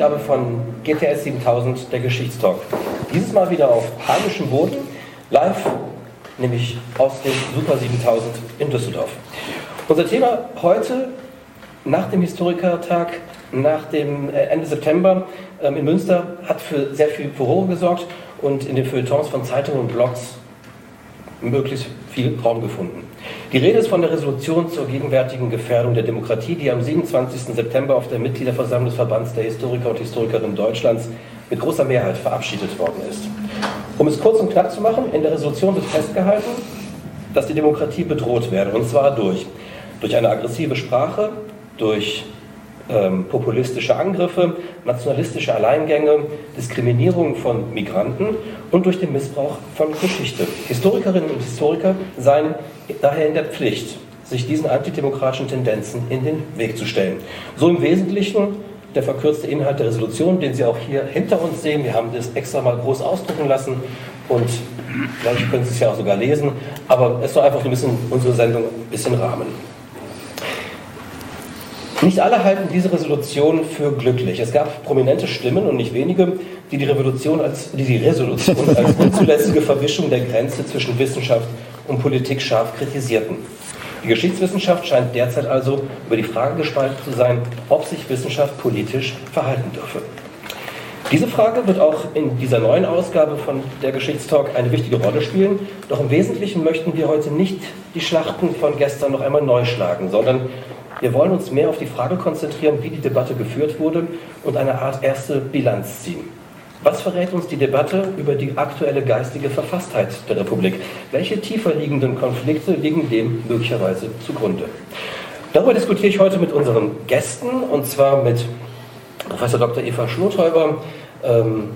Ausgabe von GTS 7000, der Geschichtstalk. Dieses Mal wieder auf heimischem Boden, live, nämlich aus dem Super 7000 in Düsseldorf. Unser Thema heute, nach dem Historikertag, nach dem äh, Ende September ähm, in Münster, hat für sehr viel Furore gesorgt und in den Feuilletons von Zeitungen und Blogs möglichst viel Raum gefunden. Die Rede ist von der Resolution zur gegenwärtigen Gefährdung der Demokratie, die am 27. September auf der Mitgliederversammlung des Verbands der Historiker und Historikerinnen Deutschlands mit großer Mehrheit verabschiedet worden ist. Um es kurz und knapp zu machen, in der Resolution wird festgehalten, dass die Demokratie bedroht werde, und zwar durch, durch eine aggressive Sprache, durch ähm, populistische Angriffe, nationalistische Alleingänge, Diskriminierung von Migranten und durch den Missbrauch von Geschichte. Historikerinnen und Historiker seien daher in der Pflicht, sich diesen antidemokratischen Tendenzen in den Weg zu stellen. So im Wesentlichen der verkürzte Inhalt der Resolution, den Sie auch hier hinter uns sehen. Wir haben das extra mal groß ausdrucken lassen und vielleicht können Sie es ja auch sogar lesen, aber es soll einfach ein bisschen unsere Sendung ein bisschen rahmen. Nicht alle halten diese Resolution für glücklich. Es gab prominente Stimmen und nicht wenige, die die, Revolution als, die, die Resolution als unzulässige Verwischung der Grenze zwischen Wissenschaft und Politik scharf kritisierten. Die Geschichtswissenschaft scheint derzeit also über die Frage gespalten zu sein, ob sich Wissenschaft politisch verhalten dürfe. Diese Frage wird auch in dieser neuen Ausgabe von der Geschichtstalk eine wichtige Rolle spielen. Doch im Wesentlichen möchten wir heute nicht die Schlachten von gestern noch einmal neu schlagen, sondern wir wollen uns mehr auf die Frage konzentrieren, wie die Debatte geführt wurde und eine Art erste Bilanz ziehen. Was verrät uns die Debatte über die aktuelle geistige Verfasstheit der Republik? Welche tiefer liegenden Konflikte liegen dem möglicherweise zugrunde? Darüber diskutiere ich heute mit unseren Gästen, und zwar mit Professor Dr. Eva Schlothäuber, ähm,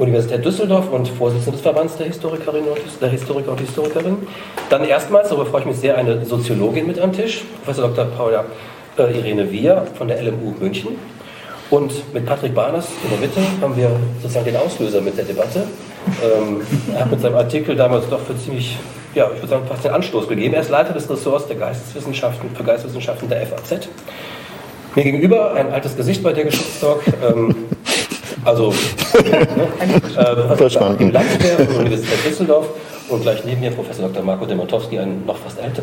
Universität Düsseldorf und Vorsitzende des Verbands der Historikerinnen und der Historiker und Historikerinnen. Dann erstmals, darüber freue ich mich sehr, eine Soziologin mit am Tisch, Professor Dr. Paula äh, Irene Wier von der LMU München. Und mit Patrick Barnes in der Mitte haben wir sozusagen den Auslöser mit der Debatte. Ähm, er hat mit seinem Artikel damals doch für ziemlich, ja, ich würde sagen, fast den Anstoß gegeben. Er ist Leiter des Ressorts der Geisteswissenschaften, für Geisteswissenschaften der FAZ. Mir gegenüber ein altes Gesicht bei der Geschichtstalk. Ähm, also äh, im Landsberg von der Universität Düsseldorf und gleich neben mir Professor Dr. Marco Demotowski, ein noch fast älter,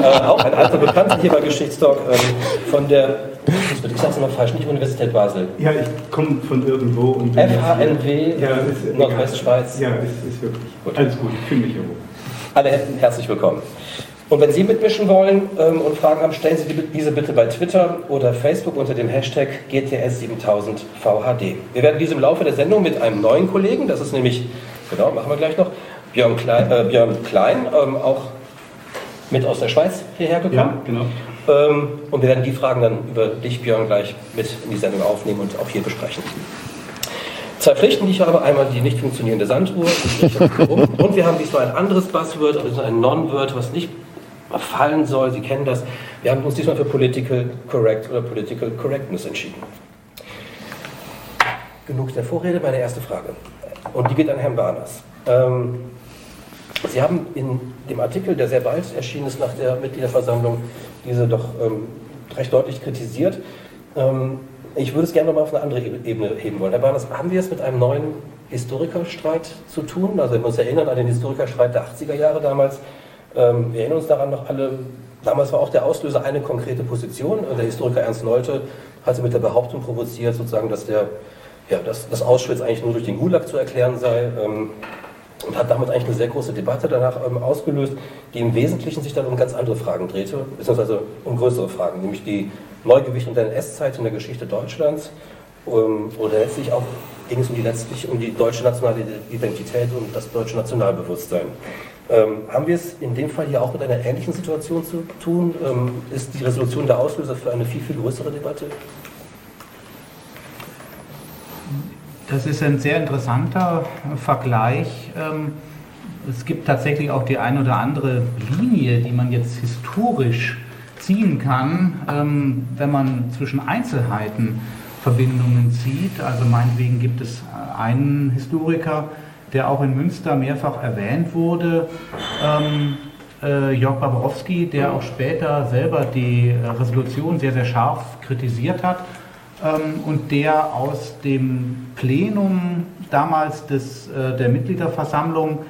äh, auch ein alter Bekannter hier bei Geschichtstalk ähm, von der, ich sag's immer falsch, nicht Universität Basel. Ja, ich komme von irgendwo. Und FHNW, ja, Nordwestschweiz. Ja, es ist wirklich gut. alles gut, ich fühle mich hier wohl. Alle herzlich willkommen. Und wenn Sie mitmischen wollen ähm, und Fragen haben, stellen Sie diese bitte bei Twitter oder Facebook unter dem Hashtag GTS7000VHD. Wir werden diese im Laufe der Sendung mit einem neuen Kollegen, das ist nämlich, genau, machen wir gleich noch, Björn Klein, äh, Björn Klein ähm, auch mit aus der Schweiz hierher gekommen. Ja, genau. Ähm, und wir werden die Fragen dann über dich, Björn, gleich mit in die Sendung aufnehmen und auch hier besprechen. Zwei Pflichten, die ich habe. Einmal die nicht funktionierende Sanduhr. und wir haben diesmal ein anderes Buzzword, also ein Non-Word, was nicht fallen soll. Sie kennen das. Wir haben uns diesmal für Political Correct oder Political Correctness entschieden. Genug der Vorrede, meine erste Frage. Und die geht an Herrn Barners. Ähm, Sie haben in dem Artikel, der sehr bald erschienen ist nach der Mitgliederversammlung, diese doch ähm, recht deutlich kritisiert. Ähm, ich würde es gerne nochmal auf eine andere Ebene heben wollen. Herr Barners, haben wir es mit einem neuen Historikerstreit zu tun? Also, wenn wir uns erinnern an den Historikerstreit der 80er Jahre damals, ähm, wir erinnern uns daran noch alle, damals war auch der Auslöser eine konkrete Position. Der Historiker Ernst Nolte hatte mit der Behauptung provoziert, sozusagen, dass, der, ja, dass, dass Auschwitz eigentlich nur durch den Gulag zu erklären sei. Ähm, und hat damit eigentlich eine sehr große Debatte danach ähm, ausgelöst, die im Wesentlichen sich dann um ganz andere Fragen drehte, beziehungsweise um größere Fragen, nämlich die Neugewichtung der NS-Zeit in der Geschichte Deutschlands ähm, oder letztlich auch ging es um die, letztlich um die deutsche nationale Identität und das deutsche Nationalbewusstsein. Ähm, haben wir es in dem Fall hier auch mit einer ähnlichen Situation zu tun? Ähm, ist die Resolution der Auslöser für eine viel, viel größere Debatte? Das ist ein sehr interessanter Vergleich. Ähm, es gibt tatsächlich auch die eine oder andere Linie, die man jetzt historisch ziehen kann, ähm, wenn man zwischen Einzelheiten Verbindungen zieht. Also meinetwegen gibt es einen Historiker, der auch in Münster mehrfach erwähnt wurde, ähm, äh, Jörg Baborowski, der auch später selber die Resolution sehr, sehr scharf kritisiert hat ähm, und der aus dem Plenum damals des, äh, der Mitgliederversammlung,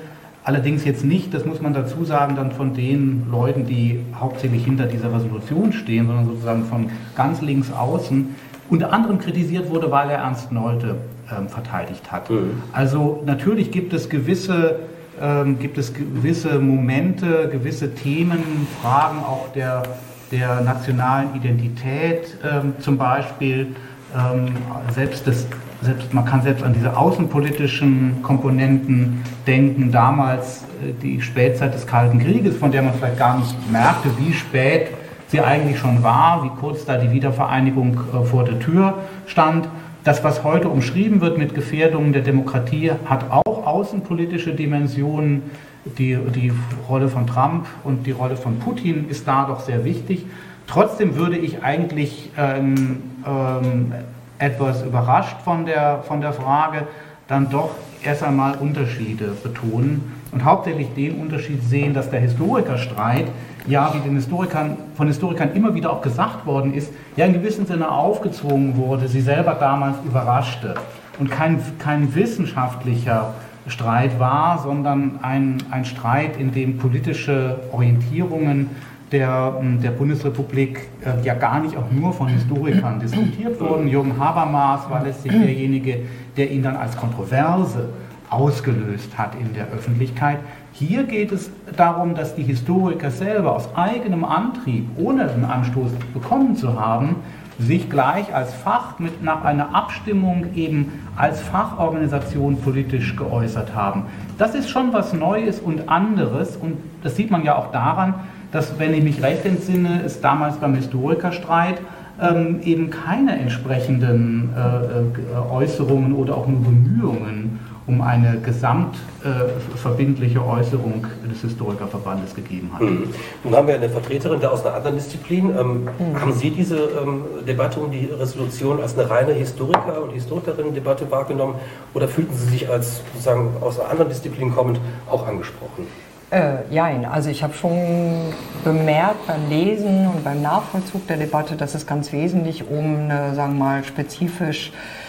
allerdings jetzt nicht, das muss man dazu sagen, dann von den Leuten, die hauptsächlich hinter dieser Resolution stehen, sondern sozusagen von ganz links außen, unter anderem kritisiert wurde, weil er Ernst Nolte ähm, verteidigt hat. Mhm. Also natürlich gibt es gewisse ähm, gibt es gewisse Momente, gewisse Themen, Fragen auch der der nationalen Identität ähm, zum Beispiel. Ähm, selbst das, selbst, man kann selbst an diese außenpolitischen Komponenten denken. Damals äh, die Spätzeit des Kalten Krieges, von der man vielleicht gar nicht merkte, wie spät sie eigentlich schon war, wie kurz da die Wiedervereinigung äh, vor der Tür stand. Das, was heute umschrieben wird mit Gefährdungen der Demokratie, hat auch außenpolitische Dimensionen die, die Rolle von Trump und die Rolle von Putin ist da doch sehr wichtig. Trotzdem würde ich eigentlich ähm, ähm, etwas überrascht von der, von der Frage dann doch erst einmal Unterschiede betonen und hauptsächlich den Unterschied sehen, dass der Historikerstreit, ja, wie den Historikern, von Historikern immer wieder auch gesagt worden ist, ja in gewissem Sinne aufgezwungen wurde, sie selber damals überraschte und kein, kein wissenschaftlicher Streit war, sondern ein, ein Streit, in dem politische Orientierungen der, der Bundesrepublik äh, ja gar nicht auch nur von Historikern diskutiert wurden. Jürgen Habermas war letztlich derjenige, der ihn dann als Kontroverse ausgelöst hat in der Öffentlichkeit. Hier geht es darum, dass die Historiker selber aus eigenem Antrieb, ohne einen Anstoß bekommen zu haben, sich gleich als Fach mit nach einer Abstimmung eben als Fachorganisation politisch geäußert haben. Das ist schon was Neues und anderes und das sieht man ja auch daran, dass, wenn ich mich recht entsinne, es damals beim Historikerstreit ähm, eben keine entsprechenden äh, äh Äußerungen oder auch nur Bemühungen um eine gesamtverbindliche äh, Äußerung des Historikerverbandes gegeben hat. Mhm. Nun haben wir eine Vertreterin da aus einer anderen Disziplin. Ähm, mhm. Haben Sie diese ähm, Debatte um die Resolution als eine reine Historiker- und Historikerinnen-Debatte wahrgenommen oder fühlten Sie sich als sozusagen aus einer anderen Disziplin kommend auch angesprochen? Äh, nein, also ich habe schon bemerkt beim Lesen und beim Nachvollzug der Debatte, dass es ganz wesentlich um eine, sagen wir mal, spezifisch äh,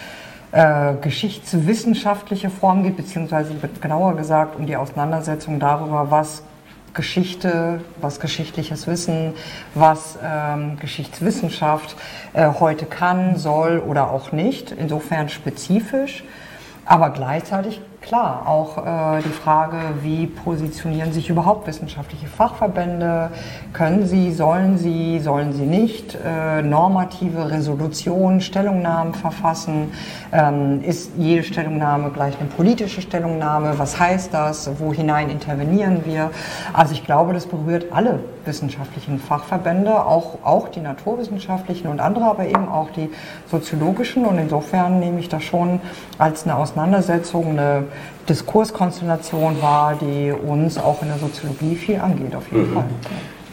geschichtswissenschaftliche Form geht, beziehungsweise genauer gesagt um die Auseinandersetzung darüber, was Geschichte, was geschichtliches Wissen, was ähm, Geschichtswissenschaft äh, heute kann, soll oder auch nicht, insofern spezifisch, aber gleichzeitig klar, auch äh, die Frage, wie positionieren sich überhaupt wissenschaftliche Fachverbände? Können sie, sollen sie, sollen sie nicht äh, normative Resolutionen, Stellungnahmen verfassen? Ähm, ist jede Stellungnahme gleich eine politische Stellungnahme? Was heißt das? Wo hinein intervenieren wir? Also ich glaube, das berührt alle wissenschaftlichen Fachverbände, auch, auch die naturwissenschaftlichen und andere, aber eben auch die soziologischen. Und insofern nehme ich das schon als eine Auseinandersetzung, eine Diskurskonstellation war, die uns auch in der Soziologie viel angeht, auf jeden mhm. Fall.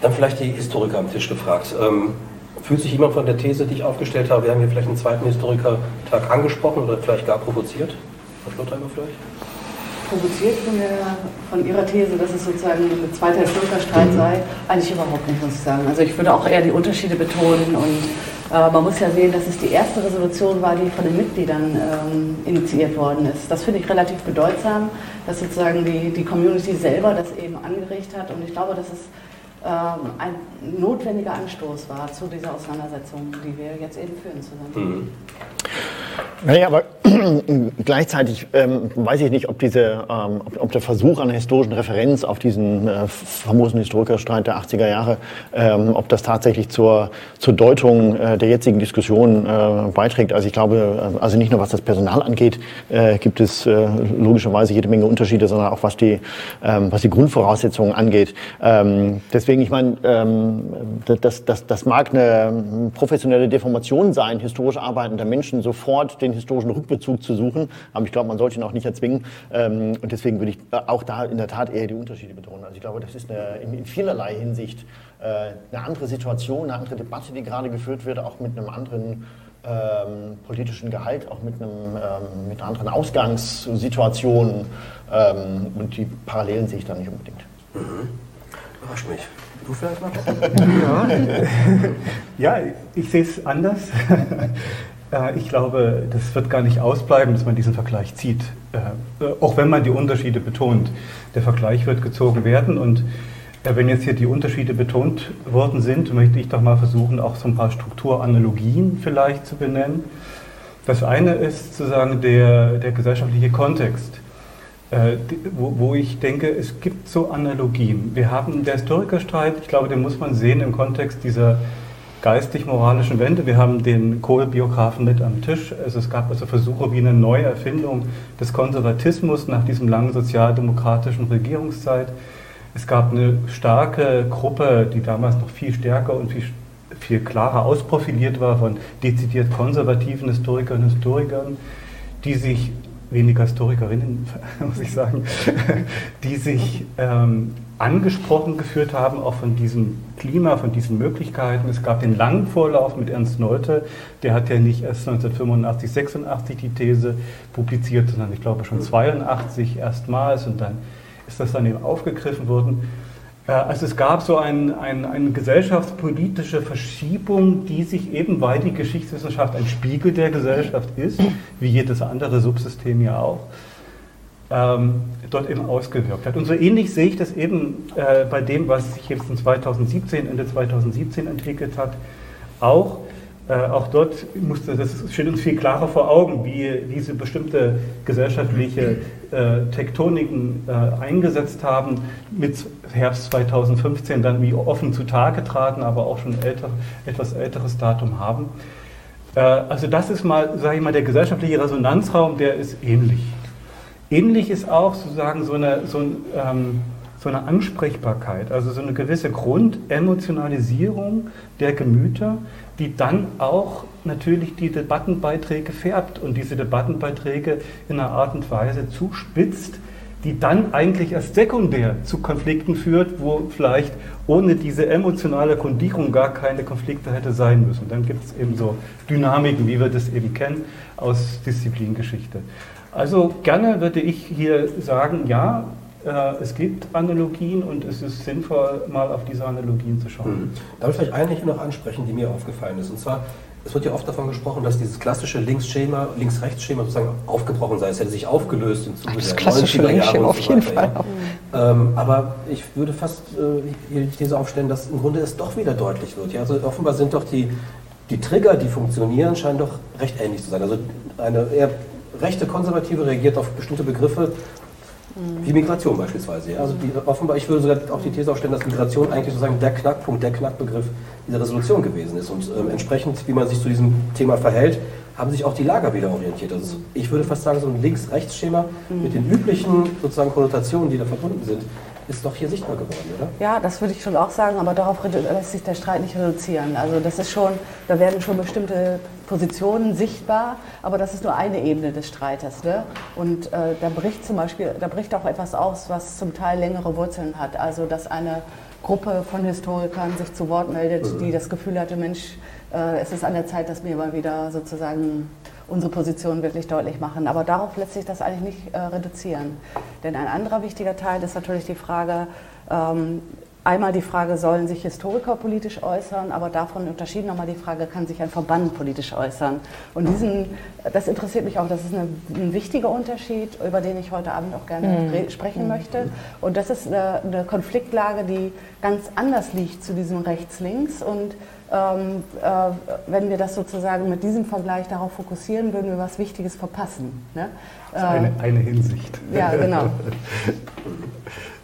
Dann vielleicht die Historiker am Tisch gefragt. Ähm, fühlt sich jemand von der These, die ich aufgestellt habe, wir haben hier vielleicht einen zweiten Historikertag angesprochen oder vielleicht gar provoziert? Frau Schlottheimer vielleicht? Provoziert von, der, von Ihrer These, dass es sozusagen ein zweiter Historikerstreit mhm. sei? Eigentlich überhaupt nicht, muss ich sagen. Also ich würde auch eher die Unterschiede betonen und äh, man muss ja sehen, dass es die erste Resolution war, die von den Mitgliedern ähm, initiiert worden ist. Das finde ich relativ bedeutsam, dass sozusagen die, die Community selber das eben angeregt hat. Und ich glaube, dass es ein notwendiger Anstoß war zu dieser Auseinandersetzung, die wir jetzt eben führen zusammen. Mhm. Naja, aber gleichzeitig ähm, weiß ich nicht, ob, diese, ähm, ob, ob, der Versuch einer historischen Referenz auf diesen äh, famosen Historikerstreit der 80er Jahre, ähm, ob das tatsächlich zur, zur Deutung äh, der jetzigen Diskussion äh, beiträgt. Also ich glaube, äh, also nicht nur was das Personal angeht, äh, gibt es äh, logischerweise jede Menge Unterschiede, sondern auch was die, ähm, was die Grundvoraussetzungen angeht. Ähm, deswegen, ich meine, ähm, das, das, das mag eine professionelle Deformation sein, historisch arbeitender Menschen sofort den historischen Rückbezug zu suchen. Aber ich glaube, man sollte ihn auch nicht erzwingen. Ähm, und deswegen würde ich auch da in der Tat eher die Unterschiede betonen. Also ich glaube, das ist eine, in, in vielerlei Hinsicht äh, eine andere Situation, eine andere Debatte, die gerade geführt wird, auch mit einem anderen ähm, politischen Gehalt, auch mit, einem, ähm, mit einer anderen Ausgangssituation. Ähm, und die Parallelen sehe ich da nicht unbedingt. Mhm. Überrascht mich. Du vielleicht mal? ja. ja, ich sehe es anders. Äh, ich glaube, das wird gar nicht ausbleiben, dass man diesen Vergleich zieht. Äh, auch wenn man die Unterschiede betont. Der Vergleich wird gezogen werden und äh, wenn jetzt hier die Unterschiede betont worden sind, möchte ich doch mal versuchen, auch so ein paar Strukturanalogien vielleicht zu benennen. Das eine ist sozusagen der, der gesellschaftliche Kontext, äh, wo, wo, ich denke, es gibt so Analogien. Wir haben der Historikerstreit, ich glaube, den muss man sehen im Kontext dieser geistig-moralischen Wende. Wir haben den Kohl-Biografen mit am Tisch. Also es gab also Versuche wie eine Neuerfindung des Konservatismus nach diesem langen sozialdemokratischen Regierungszeit. Es gab eine starke Gruppe, die damals noch viel stärker und viel, viel klarer ausprofiliert war von dezidiert konservativen Historikerinnen und Historikern, die sich weniger Historikerinnen, muss ich sagen, die sich ähm, angesprochen geführt haben, auch von diesem Klima, von diesen Möglichkeiten. Es gab den langen Vorlauf mit Ernst Nolte, der hat ja nicht erst 1985, 86 die These publiziert, sondern ich glaube schon 82 erstmals und dann ist das dann eben aufgegriffen worden. Äh, also es gab so ein, ein, eine gesellschaftspolitische Verschiebung, die sich eben, weil die Geschichtswissenschaft ein Spiegel der Gesellschaft ist, wie jedes andere Subsystem ja auch, ähm, dort eben ausgewirkt hat. Und so ähnlich sehe ich das eben äh, bei dem, was sich jetzt in 2017, Ende 2017 entwickelt hat, auch. Äh, auch dort musste, das steht uns viel klarer vor Augen, wie diese bestimmte gesellschaftliche äh, Tektoniken äh, eingesetzt haben, mit Herbst 2015 dann wie offen zutage traten, aber auch schon älter, etwas älteres Datum haben. Äh, also das ist mal, sage ich mal, der gesellschaftliche Resonanzraum, der ist ähnlich. Ähnlich ist auch sozusagen so eine, so ein, ähm, so eine Ansprechbarkeit, also so eine gewisse Grundemotionalisierung der Gemüter, die dann auch natürlich die Debattenbeiträge färbt und diese Debattenbeiträge in einer Art und Weise zuspitzt, die dann eigentlich erst sekundär zu Konflikten führt, wo vielleicht ohne diese emotionale Kondierung gar keine Konflikte hätte sein müssen. Dann gibt es eben so Dynamiken, wie wir das eben kennen aus Disziplingeschichte. Also gerne würde ich hier sagen, ja, es gibt Analogien und es ist sinnvoll, mal auf diese Analogien zu schauen. Mhm. Darf ich vielleicht eine hier noch ansprechen, die mir aufgefallen ist? Und zwar, es wird ja oft davon gesprochen, dass dieses klassische Links-Schema, Links-Rechts-Schema sozusagen aufgebrochen sei. Es hätte sich aufgelöst im Zuge das der klassische Links-Schema auf jeden so Fall. Ja. Ähm, aber ich würde fast äh, hier die These aufstellen, dass im Grunde es doch wieder deutlich wird. Ja? Also offenbar sind doch die, die Trigger, die funktionieren, scheinen doch recht ähnlich zu sein. Also eine eher rechte Konservative reagiert auf bestimmte Begriffe wie Migration beispielsweise. Also die, offenbar, ich würde sogar auch die These aufstellen, dass Migration eigentlich sozusagen der Knackpunkt, der Knackbegriff dieser Resolution gewesen ist. Und ähm, entsprechend, wie man sich zu diesem Thema verhält, haben sich auch die Lager wieder orientiert. Also ich würde fast sagen, so ein Links-Rechts-Schema mit den üblichen sozusagen Konnotationen, die da verbunden sind, ist doch hier sichtbar geworden, oder? Ja, das würde ich schon auch sagen, aber darauf lässt sich der Streit nicht reduzieren. Also das ist schon, da werden schon bestimmte Positionen sichtbar, aber das ist nur eine Ebene des Streites. Ne? Und äh, da bricht zum Beispiel, da bricht auch etwas aus, was zum Teil längere Wurzeln hat. Also dass eine Gruppe von Historikern sich zu Wort meldet, mhm. die das Gefühl hatte, Mensch, äh, es ist an der Zeit, dass wir mal wieder sozusagen unsere Position wirklich deutlich machen. Aber darauf lässt sich das eigentlich nicht äh, reduzieren. Denn ein anderer wichtiger Teil ist natürlich die Frage, ähm, einmal die Frage, sollen sich Historiker politisch äußern, aber davon unterschieden nochmal die Frage, kann sich ein Verband politisch äußern? Und diesen, das interessiert mich auch, das ist eine, ein wichtiger Unterschied, über den ich heute Abend auch gerne mhm. sprechen mhm. möchte. Und das ist eine, eine, Konfliktlage, die ganz anders liegt zu diesem Rechts-Links. Und ähm, äh, wenn wir das sozusagen mit diesem Vergleich darauf fokussieren, würden wir was Wichtiges verpassen. Ne? Das ist eine, eine Hinsicht. Ja, genau.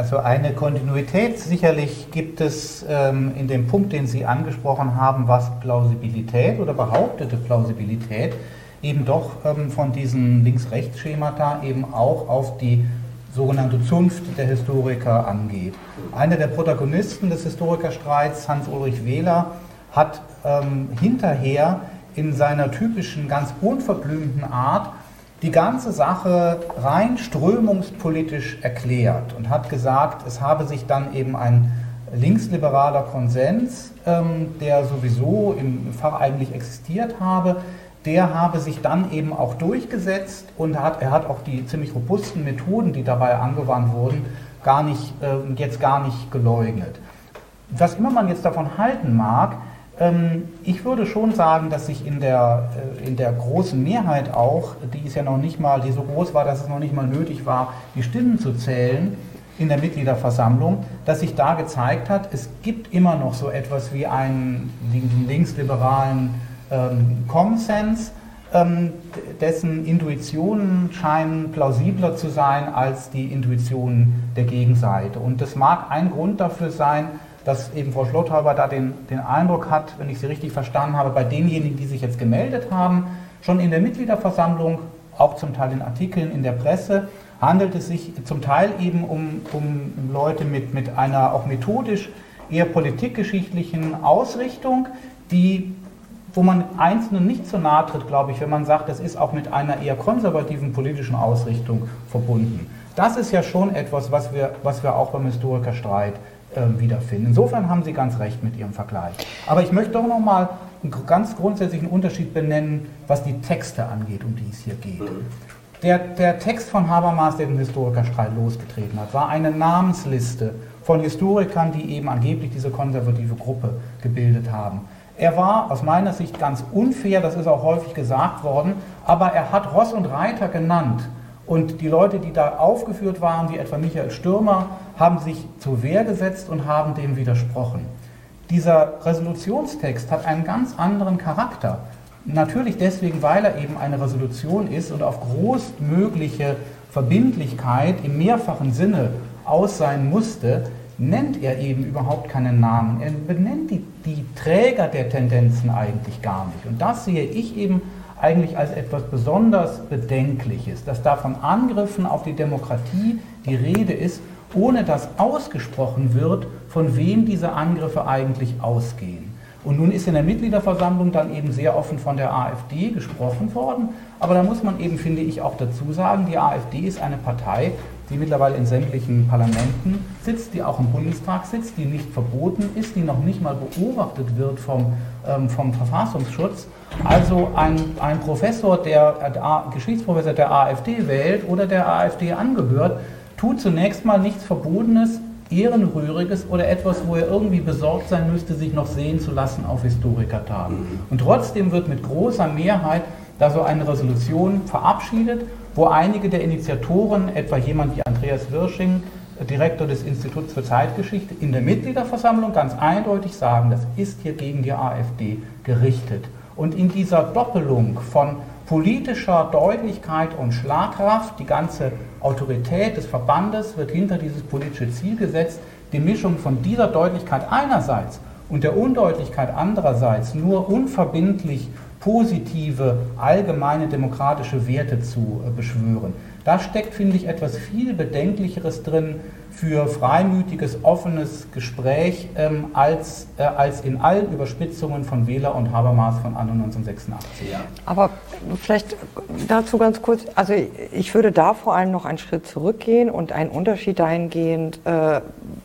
Also eine Kontinuität sicherlich gibt es ähm, in dem Punkt, den Sie angesprochen haben, was Plausibilität oder behauptete Plausibilität eben doch ähm, von diesen Links-Rechts-Schemata eben auch auf die sogenannte Zunft der Historiker angeht. Einer der Protagonisten des Historikerstreits, Hans-Ulrich Wähler, hat ähm, hinterher in seiner typischen, ganz unverblümten Art die ganze Sache rein strömungspolitisch erklärt und hat gesagt, es habe sich dann eben ein linksliberaler Konsens, ähm, der sowieso im Fach eigentlich existiert habe, der habe sich dann eben auch durchgesetzt und hat, er hat auch die ziemlich robusten Methoden, die dabei angewandt wurden, gar nicht, äh, jetzt gar nicht geleugnet. Was immer man jetzt davon halten mag, ich würde schon sagen, dass sich in der, äh, in der großen Mehrheit auch, die ist ja noch nicht mal, die so groß war, dass es noch nicht mal nötig war, die Stimmen zu zählen in der Mitgliederversammlung, dass sich da gezeigt hat, es gibt immer noch so etwas wie einen linksliberalen ähm, Konsens, ähm, dessen Intuitionen scheinen plausibler zu sein als die Intuitionen der Gegenseite. Und das mag ein Grund dafür sein, dass eben Frau Schlotthauber da den, den Eindruck hat, wenn ich sie richtig verstanden habe, bei denjenigen, die sich jetzt gemeldet haben, schon in der Mitgliederversammlung, auch zum Teil in Artikeln in der Presse, handelt es sich zum Teil eben um, um Leute mit, mit einer auch methodisch eher politikgeschichtlichen Ausrichtung, die, wo man Einzelnen nicht so nahe tritt, glaube ich, wenn man sagt, das ist auch mit einer eher konservativen politischen Ausrichtung verbunden. Das ist ja schon etwas, was wir, was wir auch beim Historikerstreit äh, wiederfinden. Insofern haben Sie ganz recht mit Ihrem Vergleich. Aber ich möchte doch noch mal einen ganz grundsätzlichen Unterschied benennen, was die Texte angeht, um die es hier geht. Mhm. Der, der Text von Habermas, der den Historikerstreit losgetreten hat, war eine Namensliste von Historikern, die eben angeblich diese konservative Gruppe gebildet haben. Er war aus meiner Sicht ganz unfair, das ist auch häufig gesagt worden, aber er hat Ross und Reiter genannt. Und die Leute, die da aufgeführt waren, wie etwa Michael Stürmer, haben sich zur Wehr gesetzt und haben dem widersprochen. Dieser Resolutionstext hat einen ganz anderen Charakter. Natürlich deswegen, weil er eben eine Resolution ist und auf größtmögliche Verbindlichkeit im mehrfachen Sinne aus sein musste, nennt er eben überhaupt keinen Namen. Er benennt die, die Träger der Tendenzen eigentlich gar nicht. Und das sehe ich eben eigentlich als etwas besonders Bedenkliches, dass da von Angriffen auf die Demokratie die Rede ist ohne dass ausgesprochen wird, von wem diese Angriffe eigentlich ausgehen. Und nun ist in der Mitgliederversammlung dann eben sehr offen von der AfD gesprochen worden. Aber da muss man eben, finde ich, auch dazu sagen, die AfD ist eine Partei, die mittlerweile in sämtlichen Parlamenten sitzt, die auch im Bundestag sitzt, die nicht verboten ist, die noch nicht mal beobachtet wird vom, ähm, vom Verfassungsschutz. Also ein, ein Professor, der, der Geschichtsprofessor der AfD wählt oder der AfD angehört, tut zunächst mal nichts Verbotenes, Ehrenrühriges oder etwas, wo er irgendwie besorgt sein müsste, sich noch sehen zu lassen auf Historikertagen. Mhm. Und trotzdem wird mit großer Mehrheit da so eine Resolution verabschiedet, wo einige der Initiatoren, etwa jemand wie Andreas Wirsching, Direktor des Instituts für Zeitgeschichte, in der Mitgliederversammlung ganz eindeutig sagen, das ist hier gegen die AfD gerichtet. Und in dieser Doppelung von politischer Deutlichkeit und Schlagkraft. Die ganze Autorität des Verbandes wird hinter dieses politische Ziel gesetzt. Die Mischung von dieser Deutlichkeit einerseits und der Undeutlichkeit andererseits nur unverbindlich positive, allgemeine demokratische Werte zu äh, beschwören. Da steckt, finde ich, etwas viel Bedenklicheres drin, für freimütiges, offenes Gespräch ähm, als, äh, als in allen Überspitzungen von Wähler und Habermas von anno 1986. Ja. Aber vielleicht dazu ganz kurz, also ich würde da vor allem noch einen Schritt zurückgehen und einen Unterschied dahingehend, äh,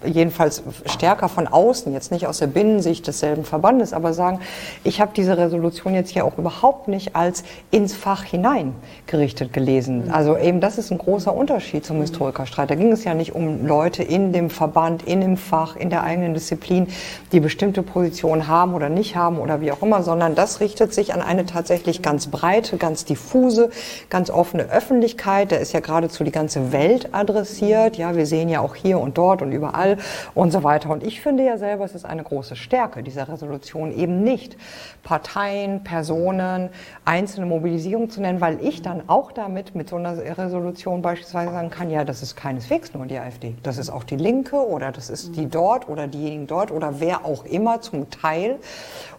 jedenfalls stärker von außen, jetzt nicht aus der Binnensicht desselben Verbandes, aber sagen, ich habe diese Resolution jetzt hier auch überhaupt nicht als ins Fach hinein gerichtet gelesen. Also eben das ist ein großer Unterschied zum Historikerstreit. Da ging es ja nicht um Leute, Leute in dem Verband, in dem Fach, in der eigenen Disziplin, die bestimmte Positionen haben oder nicht haben oder wie auch immer, sondern das richtet sich an eine tatsächlich ganz breite, ganz diffuse, ganz offene Öffentlichkeit. Da ist ja geradezu die ganze Welt adressiert. Ja, wir sehen ja auch hier und dort und überall und so weiter. Und ich finde ja selber, es ist eine große Stärke dieser Resolution eben nicht Parteien, Personen, einzelne Mobilisierung zu nennen, weil ich dann auch damit mit so einer Resolution beispielsweise sagen kann, ja, das ist keineswegs nur die AfD, das ist auch die Linke oder das ist die dort oder diejenigen dort oder wer auch immer zum Teil.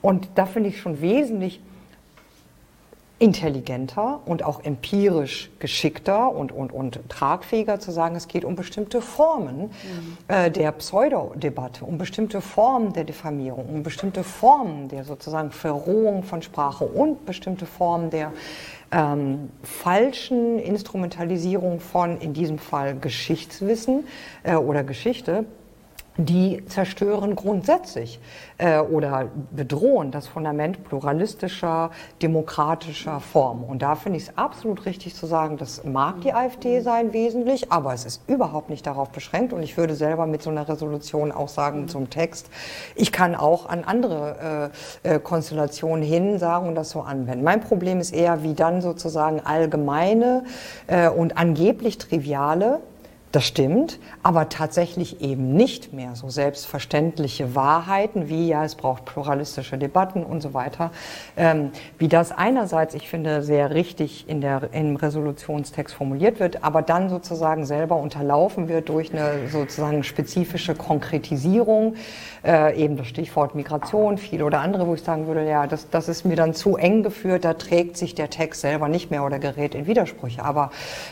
Und da finde ich schon wesentlich intelligenter und auch empirisch geschickter und, und, und tragfähiger zu sagen, es geht um bestimmte Formen mhm. äh, der Pseudodebatte, um bestimmte Formen der Diffamierung, um bestimmte Formen der sozusagen Verrohung von Sprache und bestimmte Formen der ähm, falschen Instrumentalisierung von, in diesem Fall Geschichtswissen äh, oder Geschichte, die zerstören grundsätzlich äh, oder bedrohen das Fundament pluralistischer, demokratischer Form. Und da finde ich es absolut richtig zu sagen, das mag die AfD sein wesentlich, aber es ist überhaupt nicht darauf beschränkt. Und ich würde selber mit so einer Resolution auch sagen zum Text, ich kann auch an andere äh, äh, Konstellationen hin sagen und das so anwenden. Mein Problem ist eher, wie dann sozusagen allgemeine äh, und angeblich triviale das stimmt, aber tatsächlich eben nicht mehr so selbstverständliche Wahrheiten wie, ja, es braucht pluralistische Debatten und so weiter, ähm, wie das einerseits, ich finde, sehr richtig in der, im Resolutionstext formuliert wird, aber dann sozusagen selber unterlaufen wird durch eine sozusagen spezifische Konkretisierung, äh, eben das Stichwort Migration, viel oder andere, wo ich sagen würde, ja, das, das ist mir dann zu eng geführt, da trägt sich der Text selber nicht mehr oder gerät in Widersprüche, aber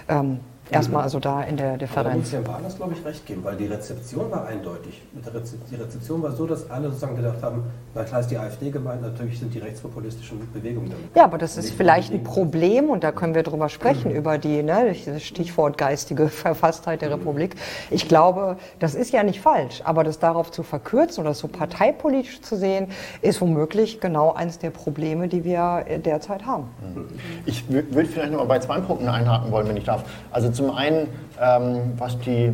ähm, erstmal also da in der Differenz. Aber muss Herrn Barnes, glaube ich, recht geben, weil die Rezeption war eindeutig. Die Rezeption war so, dass alle sozusagen gedacht haben, na klar ist die AfD gemeint, natürlich sind die rechtspopulistischen Bewegungen damit. Ja, aber das ist vielleicht ein Problem und da können wir drüber sprechen, mhm. über die, ne, Stichwort geistige Verfasstheit der mhm. Republik. Ich glaube, das ist ja nicht falsch, aber das darauf zu verkürzen oder so parteipolitisch zu sehen, ist womöglich genau eines der Probleme, die wir derzeit haben. Mhm. Ich würde vielleicht noch mal bei zwei Punkten einhaken wollen, wenn ich darf. Also zum einen, ähm, was die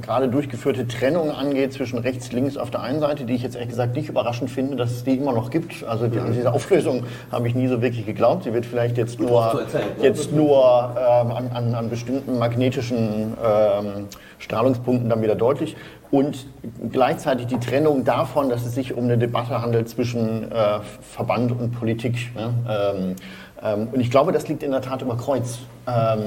gerade durchgeführte Trennung angeht zwischen rechts, links auf der einen Seite, die ich jetzt ehrlich gesagt nicht überraschend finde, dass es die immer noch gibt. Also die, diese Auflösung habe ich nie so wirklich geglaubt. Sie wird vielleicht jetzt nur, jetzt nur ähm, an, an, an, bestimmten magnetischen ähm, Strahlungspunkten dann wieder deutlich. Und gleichzeitig die Trennung davon, dass es sich um eine Debatte handelt zwischen äh, Verband und Politik. Ne? Ähm, und ich glaube, das liegt in der Tat über Kreuz. Ähm,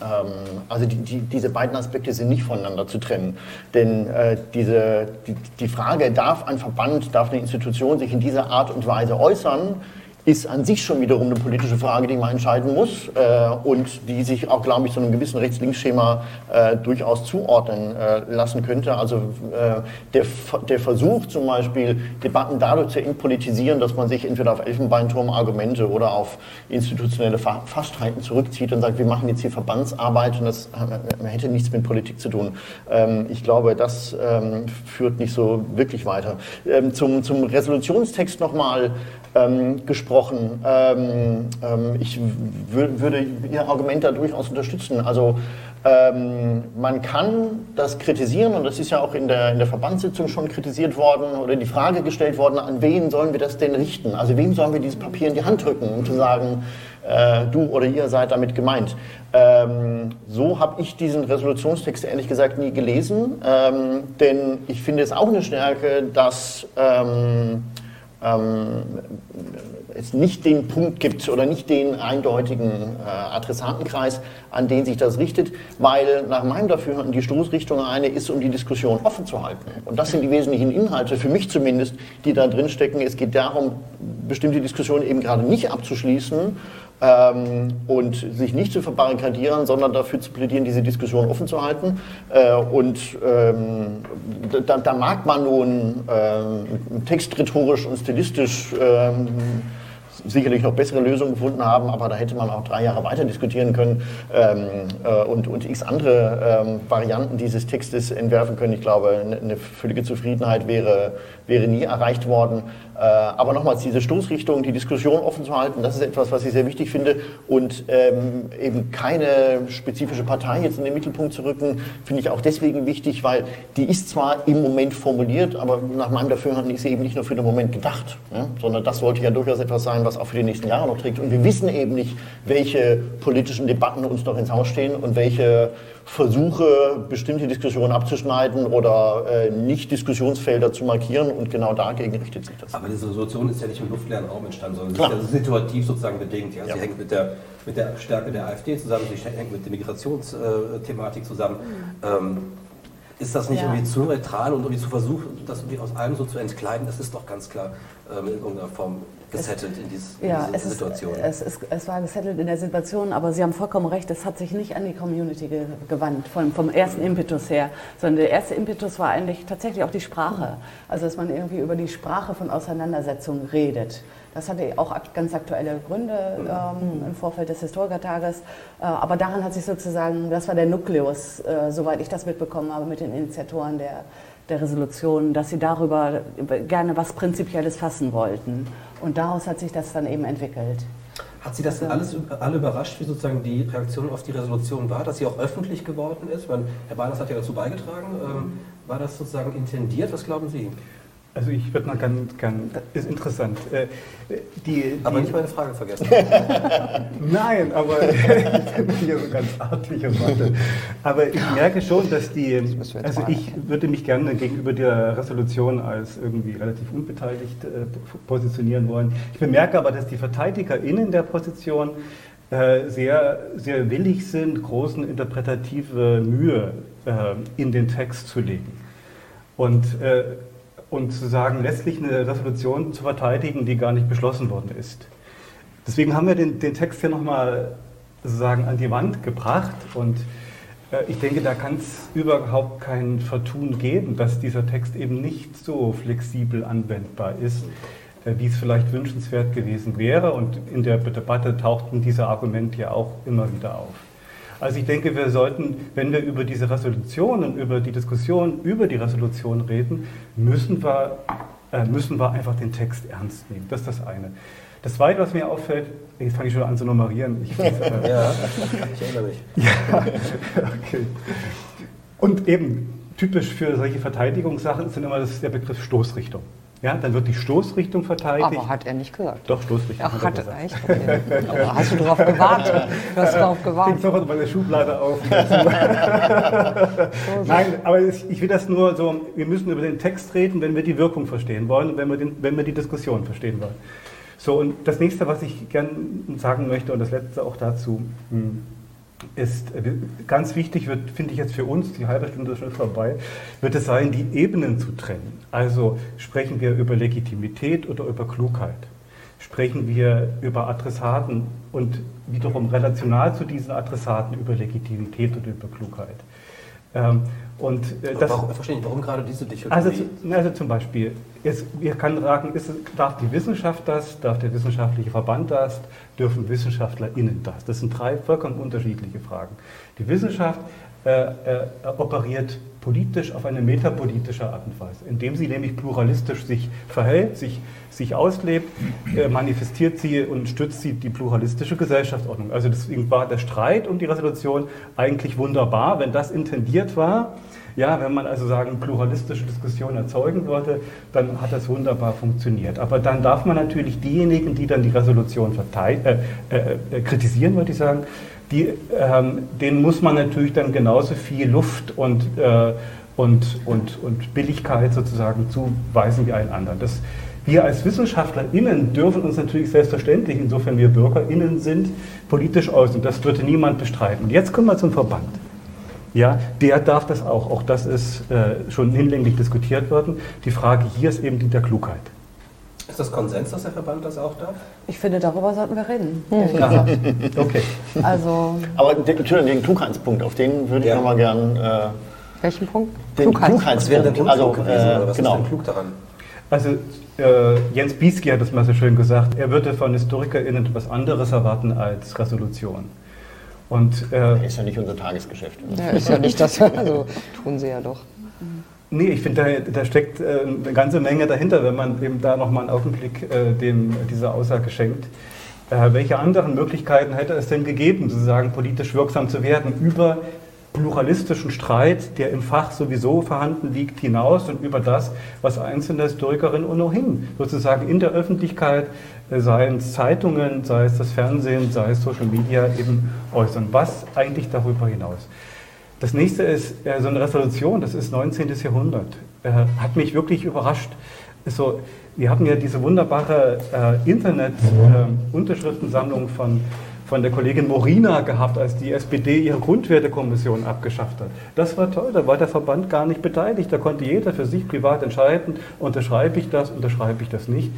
ähm, also die, die, diese beiden Aspekte sind nicht voneinander zu trennen. Denn äh, diese, die, die Frage, darf ein Verband, darf eine Institution sich in dieser Art und Weise äußern, ist an sich schon wiederum eine politische Frage, die man entscheiden muss äh, und die sich auch, glaube ich, so einem gewissen Rechts-Links-Schema äh, durchaus zuordnen äh, lassen könnte. Also äh, der, der Versuch zum Beispiel, Debatten dadurch zu entpolitisieren, dass man sich entweder auf Elfenbeinturm-Argumente oder auf institutionelle Fastheiten zurückzieht und sagt, wir machen jetzt hier Verbandsarbeit und das äh, hätte nichts mit Politik zu tun. Ähm, ich glaube, das ähm, führt nicht so wirklich weiter. Ähm, zum, zum Resolutionstext nochmal ähm, gesprochen. Ähm, ähm, ich würde Ihr Argument da durchaus unterstützen. Also ähm, man kann das kritisieren und das ist ja auch in der, in der Verbandssitzung schon kritisiert worden oder die Frage gestellt worden, an wen sollen wir das denn richten? Also wem sollen wir dieses Papier in die Hand drücken, um zu sagen, äh, du oder ihr seid damit gemeint. Ähm, so habe ich diesen Resolutionstext ehrlich gesagt nie gelesen, ähm, denn ich finde es auch eine Stärke, dass ähm, ähm, es nicht den Punkt gibt oder nicht den eindeutigen äh, Adressatenkreis, an den sich das richtet, weil nach meinem Dafürhalten die Stoßrichtung eine ist, um die Diskussion offen zu halten. Und das sind die wesentlichen Inhalte, für mich zumindest, die da drin stecken. Es geht darum, bestimmte Diskussionen eben gerade nicht abzuschließen ähm, und sich nicht zu verbarrikadieren, sondern dafür zu plädieren, diese Diskussion offen zu halten. Äh, und ähm, da, da, mag man nun äh, textrhetorisch und stilistisch ähm, sicherlich noch bessere Lösungen gefunden haben, aber da hätte man auch drei Jahre weiter diskutieren können ähm, äh, und, und x andere ähm, Varianten dieses Textes entwerfen können. Ich glaube, eine, eine völlige Zufriedenheit wäre, wäre nie erreicht worden. Äh, aber nochmals, diese Stoßrichtung, die Diskussion offen zu halten, das ist etwas, was ich sehr wichtig finde. Und ähm, eben keine spezifische Partei jetzt in den Mittelpunkt zu rücken, finde ich auch deswegen wichtig, weil die ist zwar im Moment formuliert, aber nach meinem Dafürhalten ist sie eben nicht nur für den Moment gedacht, ja? sondern das sollte ja durchaus etwas sein, was auch für die nächsten Jahre noch trägt. Und wir wissen eben nicht, welche politischen Debatten uns noch ins Haus stehen und welche Versuche, bestimmte Diskussionen abzuschneiden oder äh, nicht Diskussionsfelder zu markieren und genau dagegen richtet sich das. Aber diese Resolution ist ja nicht im luftleeren Raum entstanden, sondern sie ist ja situativ sozusagen bedingt. Ja? Sie hängt mit der, mit der Stärke der AfD zusammen, sie hängt mit der Migrationsthematik zusammen. Ähm, ist das nicht Ja. irgendwie zu neutral und irgendwie zu versuchen, das irgendwie aus allem so zu entkleiden? Das ist doch ganz klar ähm, in irgendeiner Form gesettelt in, dies, in Ja, diese es, ist, Situation. es, ist, es war gesettelt in der Situation, aber Sie haben vollkommen recht, es hat sich nicht an die Community ge gewandt, vom, vom ersten Impetus her, sondern der erste Impetus war eigentlich tatsächlich auch die Sprache. Also, dass man irgendwie über die Sprache von Auseinandersetzungen redet. Das hatte auch ganz aktuelle Gründe ähm, im Vorfeld des Historikertages. Äh, aber daran hat sich sozusagen, das war der Nukleus, äh, soweit ich das mitbekommen habe, mit den Initiatoren der, der Resolution, dass sie darüber gerne was Prinzipielles fassen wollten. Und daraus hat sich das dann eben entwickelt. Hat Sie das denn alles alle überrascht, wie sozusagen die Reaktion auf die Resolution war, dass sie auch öffentlich geworden ist? Meine, Herr Barnes hat ja dazu beigetragen. Ähm, war das sozusagen intendiert? Was glauben Sie? Also ich würde mal ganz, ganz, ist interessant. Äh, Die, Aber die, nicht meine Frage vergessen. Nein, aber ich hier so ganz artlich und warte. Aber ich merke schon, dass die, also ich würde mich gerne gegenüber der Resolution als irgendwie relativ unbeteiligt äh, positionieren wollen. Ich bemerke aber, dass die VerteidigerInnen der Position äh, sehr, sehr willig sind, großen interpretative Mühe äh, in den Text zu legen. Und, äh, und zu sagen, letztlich eine Resolution zu verteidigen, die gar nicht beschlossen worden ist. Deswegen haben wir den, den Text hier nochmal sozusagen an die Wand gebracht und äh, ich denke, da kann es überhaupt kein Vertun geben, dass dieser Text eben nicht so flexibel anwendbar ist, äh, wie es vielleicht wünschenswert gewesen wäre. Und in der Debatte tauchten diese Argumente ja auch immer wieder auf. Also ich denke, wir sollten, wenn wir über diese Resolution und über die Diskussion über die Resolution reden, müssen wir, äh, müssen wir einfach den Text ernst nehmen. Das ist das eine. Das Zweite, was mir auffällt, jetzt fange ich schon an zu nummerieren. Ich weiß, äh, ja, ich erinnere mich. ja, okay. Und eben typisch für solche Verteidigungssachen ist dann immer das, der Begriff Stoßrichtung. Ja, dann wird die Stoßrichtung verteidigt. Aber hat er nicht gesagt. Doch, Stoßrichtung. Ach, hat hat er echt? Okay. Aber hast du darauf gewartet? Du hast darauf gewartet. sofort bei der Schublade auf. Nein, aber ich will das nur so, wir müssen über den Text reden, wenn wir die Wirkung verstehen wollen und wenn wir, den, wenn wir die Diskussion verstehen wollen. So, und das nächste, was ich gerne sagen möchte und das letzte auch dazu, mh, ist äh, ganz wichtig, wird, finde ich jetzt für uns, die halbe Stunde ist schon vorbei, wird es sein, die Ebenen zu trennen. Also sprechen wir über Legitimität oder über Klugheit? Sprechen wir über Adressaten und wiederum relational zu diesen Adressaten über Legitimität oder über Klugheit? Ähm, und äh, das, warum, verstehe nicht, warum gerade diese Dichotomie? also, also zum Beispiel, es, wir kann sagen, ist, darf die Wissenschaft das, darf der wissenschaftliche Verband das, dürfen WissenschaftlerInnen das? Das sind drei vollkommen unterschiedliche Fragen. Die Wissenschaft äh, äh, operiert politisch auf eine metapolitische Art und Weise, indem sie nämlich pluralistisch sich verhält, sich, sich auslebt, äh, manifestiert sie und stützt sie die pluralistische Gesellschaftsordnung. Also deswegen war der Streit um die Resolution eigentlich wunderbar, wenn das intendiert war. Ja, wenn man also sagen, pluralistische Diskussion erzeugen wollte, dann hat das wunderbar funktioniert. Aber dann darf man natürlich diejenigen, die dann die Resolution äh, äh, äh, kritisieren, würde ich sagen, die, ähm, denen muss man natürlich dann genauso viel Luft und, äh, und, und, und Billigkeit sozusagen zuweisen wie allen anderen. Das, wir als WissenschaftlerInnen dürfen uns natürlich selbstverständlich, insofern wir BürgerInnen sind, politisch äußern. Das würde niemand bestreiten. Jetzt kommen wir zum Verband. Ja, der darf das auch. Auch das ist äh, schon hinlänglich diskutiert worden. Die Frage hier ist eben die der Klugheit. Ist das Konsens, dass der Verband das auch darf? Ich finde, darüber sollten wir reden. Okay. Also, Aber den, Entschuldigung, den Klugheitspunkt, auf den würde ich Ja. nochmal gern. Äh, Welchen Punkt? den Klugheit. Was wäre Klugheitspunkt. unklug Also, gewesen? äh, oder was genau. ist denn klug daran? Also äh, Jens Bieski hat das mal so schön gesagt, er würde von HistorikerInnen etwas anderes erwarten als Resolution. Und äh, Ist ja nicht unser Tagesgeschäft. Ja, ist ja nicht das. Also tun sie ja doch. Nee, ich finde, da, da, steckt äh, eine ganze Menge dahinter, wenn man eben da nochmal einen Augenblick äh, dem, dieser Aussage schenkt. Äh, welche anderen Möglichkeiten hätte es denn gegeben, sozusagen politisch wirksam zu werden über pluralistischen Streit, der im Fach sowieso vorhanden liegt, hinaus und über das, was einzelne Historikerinnen ohnehin sozusagen in der Öffentlichkeit, äh, sei es Zeitungen, sei es das Fernsehen, sei es Social Media, eben äußern. Was eigentlich darüber hinaus? Das nächste ist äh, so eine Resolution, das ist 19. Jahrhundert. Äh, hat mich wirklich überrascht. So, wir hatten ja diese wunderbare äh, Internet-Unterschriftensammlung äh, von, von der Kollegin Morina gehabt, als die SPD ihre Grundwertekommission abgeschafft hat. Das war toll, da war der Verband gar nicht beteiligt. Da konnte jeder für sich privat entscheiden, unterschreibe ich das, unterschreibe ich das nicht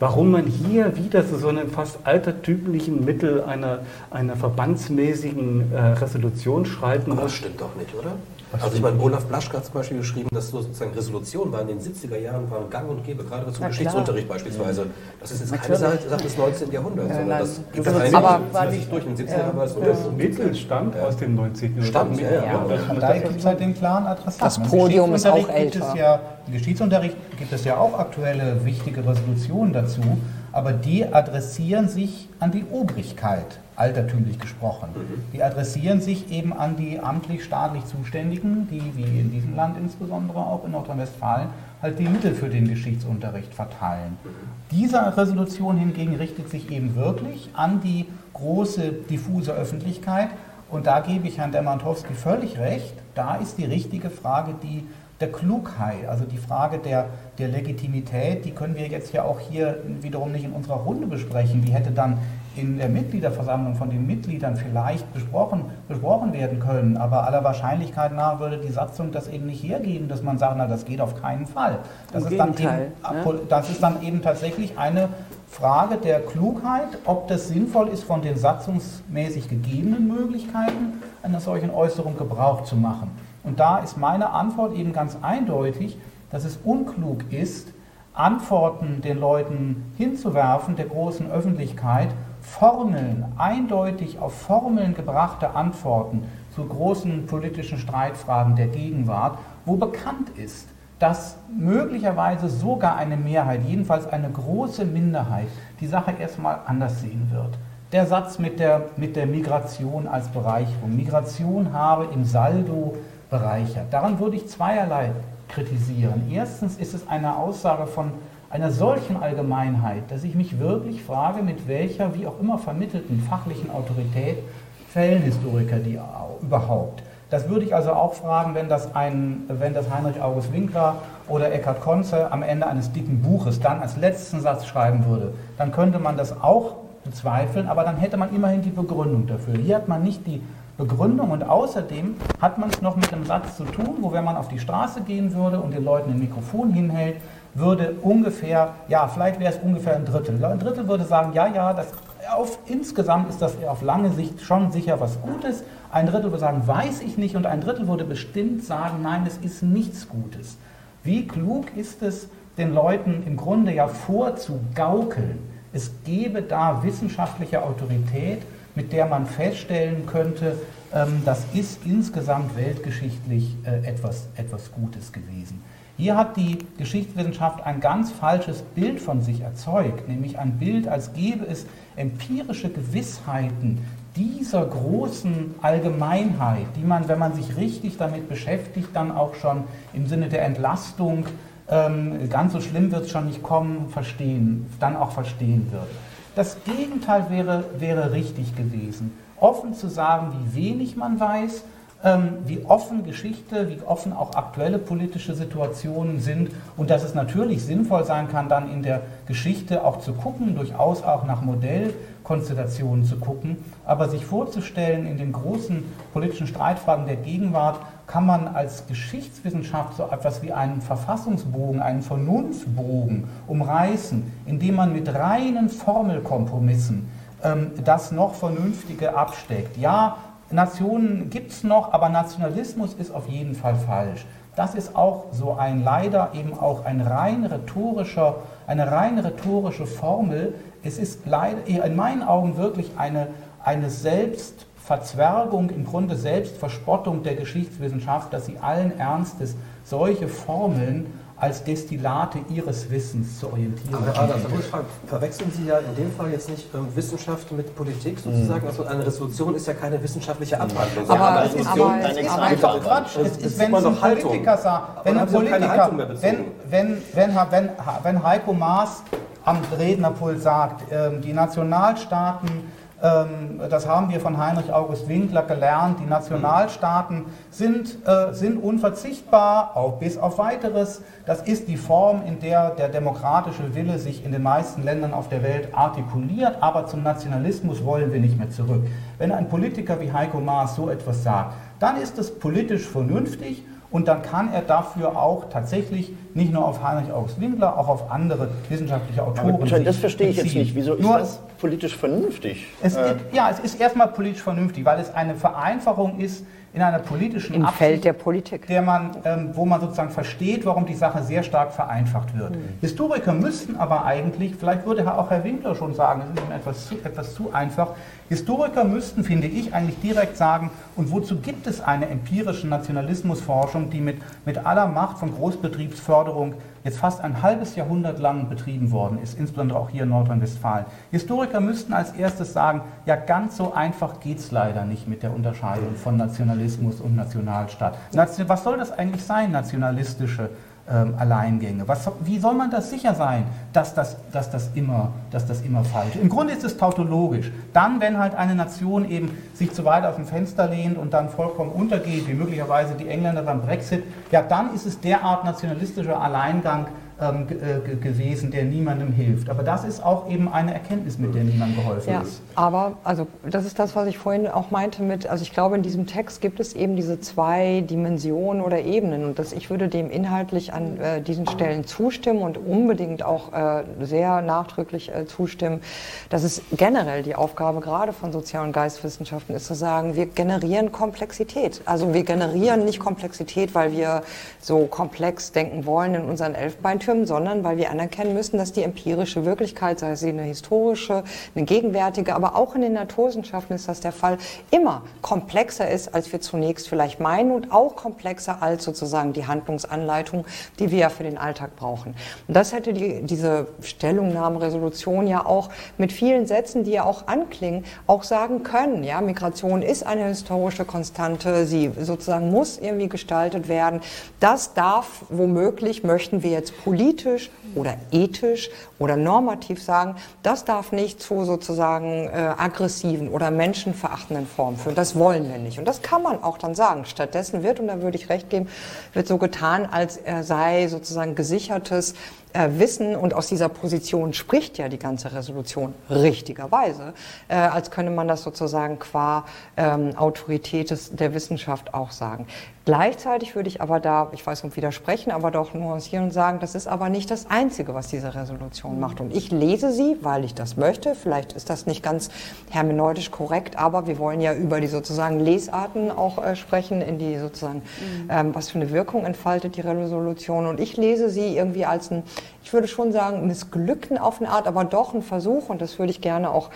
warum man hier wieder zu so einem fast altertümlichen Mittel einer, einer verbandsmäßigen äh, Resolution schreiten muss. Das stimmt doch nicht, oder? Was also ich meine, Olaf Blaschke hat zum Beispiel geschrieben, dass sozusagen Resolutionen waren in den 70er Jahren waren gang und gäbe, gerade zum Na Geschichtsunterricht klar. beispielsweise. Das ist jetzt keine Sache des 19. Jahrhunderts, sondern nein, das gibt es aber war nicht durch den 70er Jahren. Ja, das Mittel stammt ja. aus dem 19. Jahrhundert. Stammt, ja. ja. ja. Und da gibt es halt den klaren Adressaten. Das Podium ist auch älter. Gibt es ja, Im Geschichtsunterricht gibt es ja auch aktuelle wichtige Resolutionen dazu, aber die adressieren sich an die Obrigkeit altertümlich gesprochen. Mhm. Die adressieren sich eben an die amtlich-staatlich Zuständigen, die wie in diesem Land insbesondere auch in Nordrhein-Westfalen halt die Mittel für den Geschichtsunterricht verteilen. Mhm. Diese Resolution hingegen richtet sich eben wirklich an die große diffuse Öffentlichkeit und da gebe ich Herrn Demantowski völlig recht. Da ist die richtige Frage die der Klugheit, also die Frage der, der Legitimität, die können wir jetzt ja auch hier wiederum nicht in unserer Runde besprechen. Die hätte dann in der Mitgliederversammlung von den Mitgliedern vielleicht besprochen, besprochen werden können, aber aller Wahrscheinlichkeit nach würde die Satzung das eben nicht hergeben, dass man sagt, na, das geht auf keinen Fall. Das, ist dann, eben, ne? das ist dann eben tatsächlich eine Frage der Klugheit, ob das sinnvoll ist, von den satzungsmäßig gegebenen Möglichkeiten einer solchen Äußerung Gebrauch zu machen. Und da ist meine Antwort eben ganz eindeutig, dass es unklug ist, Antworten den Leuten hinzuwerfen, der großen Öffentlichkeit, Formeln, eindeutig auf Formeln gebrachte Antworten zu großen politischen Streitfragen der Gegenwart, wo bekannt ist, dass möglicherweise sogar eine Mehrheit, jedenfalls eine große Minderheit, die Sache erstmal anders sehen wird. Der Satz mit der, mit der Migration als Bereicherung. Migration habe im Saldo bereichert. Daran würde ich zweierlei kritisieren. Erstens ist es eine Aussage von einer solchen Allgemeinheit, dass ich mich wirklich frage, mit welcher, wie auch immer vermittelten fachlichen Autorität fällen Historiker die überhaupt. Das würde ich also auch fragen, wenn das, ein, wenn das Heinrich August Winkler oder Eckhard Konze am Ende eines dicken Buches dann als letzten Satz schreiben würde, dann könnte man das auch bezweifeln, aber dann hätte man immerhin die Begründung dafür. Hier hat man nicht die Begründung und außerdem hat man es noch mit einem Satz zu tun, wo wenn man auf die Straße gehen würde und den Leuten ein Mikrofon hinhält, würde ungefähr, ja, vielleicht wäre es ungefähr ein Drittel. Ein Drittel würde sagen, ja, ja, das auf, insgesamt ist das auf lange Sicht schon sicher was Gutes. Ein Drittel würde sagen, weiß ich nicht. Und ein Drittel würde bestimmt sagen, nein, es ist nichts Gutes. Wie klug ist es, den Leuten im Grunde ja vorzugaukeln, es gebe da wissenschaftliche Autorität, mit der man feststellen könnte, ähm, das ist insgesamt weltgeschichtlich äh, etwas, etwas Gutes gewesen. Hier hat die Geschichtswissenschaft ein ganz falsches Bild von sich erzeugt, nämlich ein Bild, als gäbe es empirische Gewissheiten dieser großen Allgemeinheit, die man, wenn man sich richtig damit beschäftigt, dann auch schon im Sinne der Entlastung, ähm, ganz so schlimm wird es schon nicht kommen, verstehen, dann auch verstehen wird. Das Gegenteil wäre, wäre richtig gewesen. Offen zu sagen, wie wenig man weiß, ähm, wie offen Geschichte, wie offen auch aktuelle politische Situationen sind und dass es natürlich sinnvoll sein kann, dann in der Geschichte auch zu gucken, durchaus auch nach Modellkonstellationen zu gucken, aber sich vorzustellen, in den großen politischen Streitfragen der Gegenwart kann man als Geschichtswissenschaft so etwas wie einen Verfassungsbogen, einen Vernunftbogen umreißen, indem man mit reinen Formelkompromissen ähm, das noch Vernünftige absteckt. Ja, Nationen gibt es noch, aber Nationalismus ist auf jeden Fall falsch. Das ist auch so ein leider eben auch ein rein rhetorischer, eine rein rhetorische Formel. Es ist leider in meinen Augen wirklich eine, eine selbst Verzwergung, im Grunde Selbstverspottung der Geschichtswissenschaft, dass sie allen Ernstes solche Formeln als Destillate ihres Wissens zu orientieren. Aber Adam, da muss ich fragen, verwechseln Sie ja in dem Fall jetzt nicht ähm, Wissenschaft mit Politik sozusagen? Also eine Resolution ist ja keine wissenschaftliche Abhandlung. Aber- eine Resolution aber- ist ist aber- einfach Quatsch. Es ist ist, wenn es ein. Politiker sagt, Aber wenn ein Politiker, wenn, wenn, wenn, wenn, wenn Heiko Maas am Rednerpult sagt, ähm, die Nationalstaaten, das haben wir von Heinrich August Winkler gelernt, die Nationalstaaten sind, äh, sind unverzichtbar, auch bis auf weiteres. Das ist die Form, in der der demokratische Wille sich in den meisten Ländern auf der Welt artikuliert, aber zum Nationalismus wollen wir nicht mehr zurück. Wenn ein Politiker wie Heiko Maas so etwas sagt, dann ist es politisch vernünftig und dann kann er dafür auch tatsächlich nicht nur auf Heinrich August Winkler, auch auf andere wissenschaftliche Autoren. Aber das verstehe ich jetzt nicht. Wieso ist Nur, das politisch vernünftig? Es, Äh, ja, es ist erstmal politisch vernünftig, weil es eine Vereinfachung ist in einer politischen Im Absicht, Feld der Politik. der man, ähm, wo man sozusagen versteht, warum die Sache sehr stark vereinfacht wird. Historiker müssten aber eigentlich, vielleicht würde auch Herr Winkler schon sagen, es ist ihm etwas zu, etwas zu einfach, Historiker müssten, finde ich, eigentlich direkt sagen, und wozu gibt es eine empirische Nationalismusforschung, die mit, mit aller Macht von Großbetriebsförderung jetzt fast ein halbes Jahrhundert lang betrieben worden ist, insbesondere auch hier in Nordrhein-Westfalen. Historiker müssten als erstes sagen, ja ganz so einfach geht es leider nicht mit der Unterscheidung von Nationalismus und Nationalstaat. Nation- Was soll das eigentlich sein, nationalistische ähm, Alleingänge? Was, wie soll man das sicher sein, dass das, dass, das immer, dass das immer falsch ist? Im Grunde ist es tautologisch. Dann, wenn halt eine Nation eben sich zu weit aus dem Fenster lehnt und dann vollkommen untergeht, wie möglicherweise die Engländer beim Brexit, ja dann ist es derart nationalistischer Alleingang ähm, äh, ge- gewesen, der niemandem hilft. Aber das ist auch eben eine Erkenntnis, mit der niemandem geholfen Ja, ist. aber also das ist das, was ich vorhin auch meinte mit, also ich glaube, in diesem Text gibt es eben diese zwei Dimensionen oder Ebenen und das, ich würde dem inhaltlich an äh, diesen Stellen zustimmen und unbedingt auch äh, sehr nachdrücklich äh, zustimmen, dass es generell die Aufgabe gerade von Sozial- und Geistwissenschaften ist zu sagen, wir generieren Komplexität. Also wir generieren nicht Komplexität, weil wir so komplex denken wollen in unseren Elfbeintürmen, sondern weil wir anerkennen müssen, dass die empirische Wirklichkeit, sei sie eine historische, eine gegenwärtige, aber auch in den Naturwissenschaften ist das der Fall, immer komplexer ist, als wir zunächst vielleicht meinen und auch komplexer als sozusagen die Handlungsanleitung, die wir ja für den Alltag brauchen. Und das hätte die, diese Stellungnahmenresolution ja auch mit vielen Sätzen, die ja auch anklingen, auch sagen können. Ja, Migration ist eine historische Konstante, sie sozusagen muss irgendwie gestaltet werden. Das darf womöglich, möchten wir jetzt politisch oder ethisch oder normativ sagen, das darf nicht zu sozusagen äh, aggressiven oder menschenverachtenden Formen führen. Das wollen wir nicht. Und das kann man auch dann sagen. Stattdessen wird, und da würde ich recht geben, wird so getan, als er sei sozusagen gesichertes äh, Wissen und aus dieser Position spricht ja die ganze Resolution richtigerweise, äh, als könne man das sozusagen qua ähm, Autorität des, der Wissenschaft auch sagen. Gleichzeitig würde ich aber da, ich weiß nicht widersprechen, aber doch nuancieren und sagen, das ist aber nicht das Einzige, was diese Resolution macht. Und ich lese sie, weil ich das möchte. Vielleicht ist das nicht ganz hermeneutisch korrekt, aber wir wollen ja über die sozusagen Lesarten auch äh, sprechen, in die sozusagen, ähm, was für eine Wirkung entfaltet die Resolution. Und ich lese sie irgendwie als ein, ich würde schon sagen, missglückten auf eine Art, aber doch ein Versuch, und das würde ich gerne auch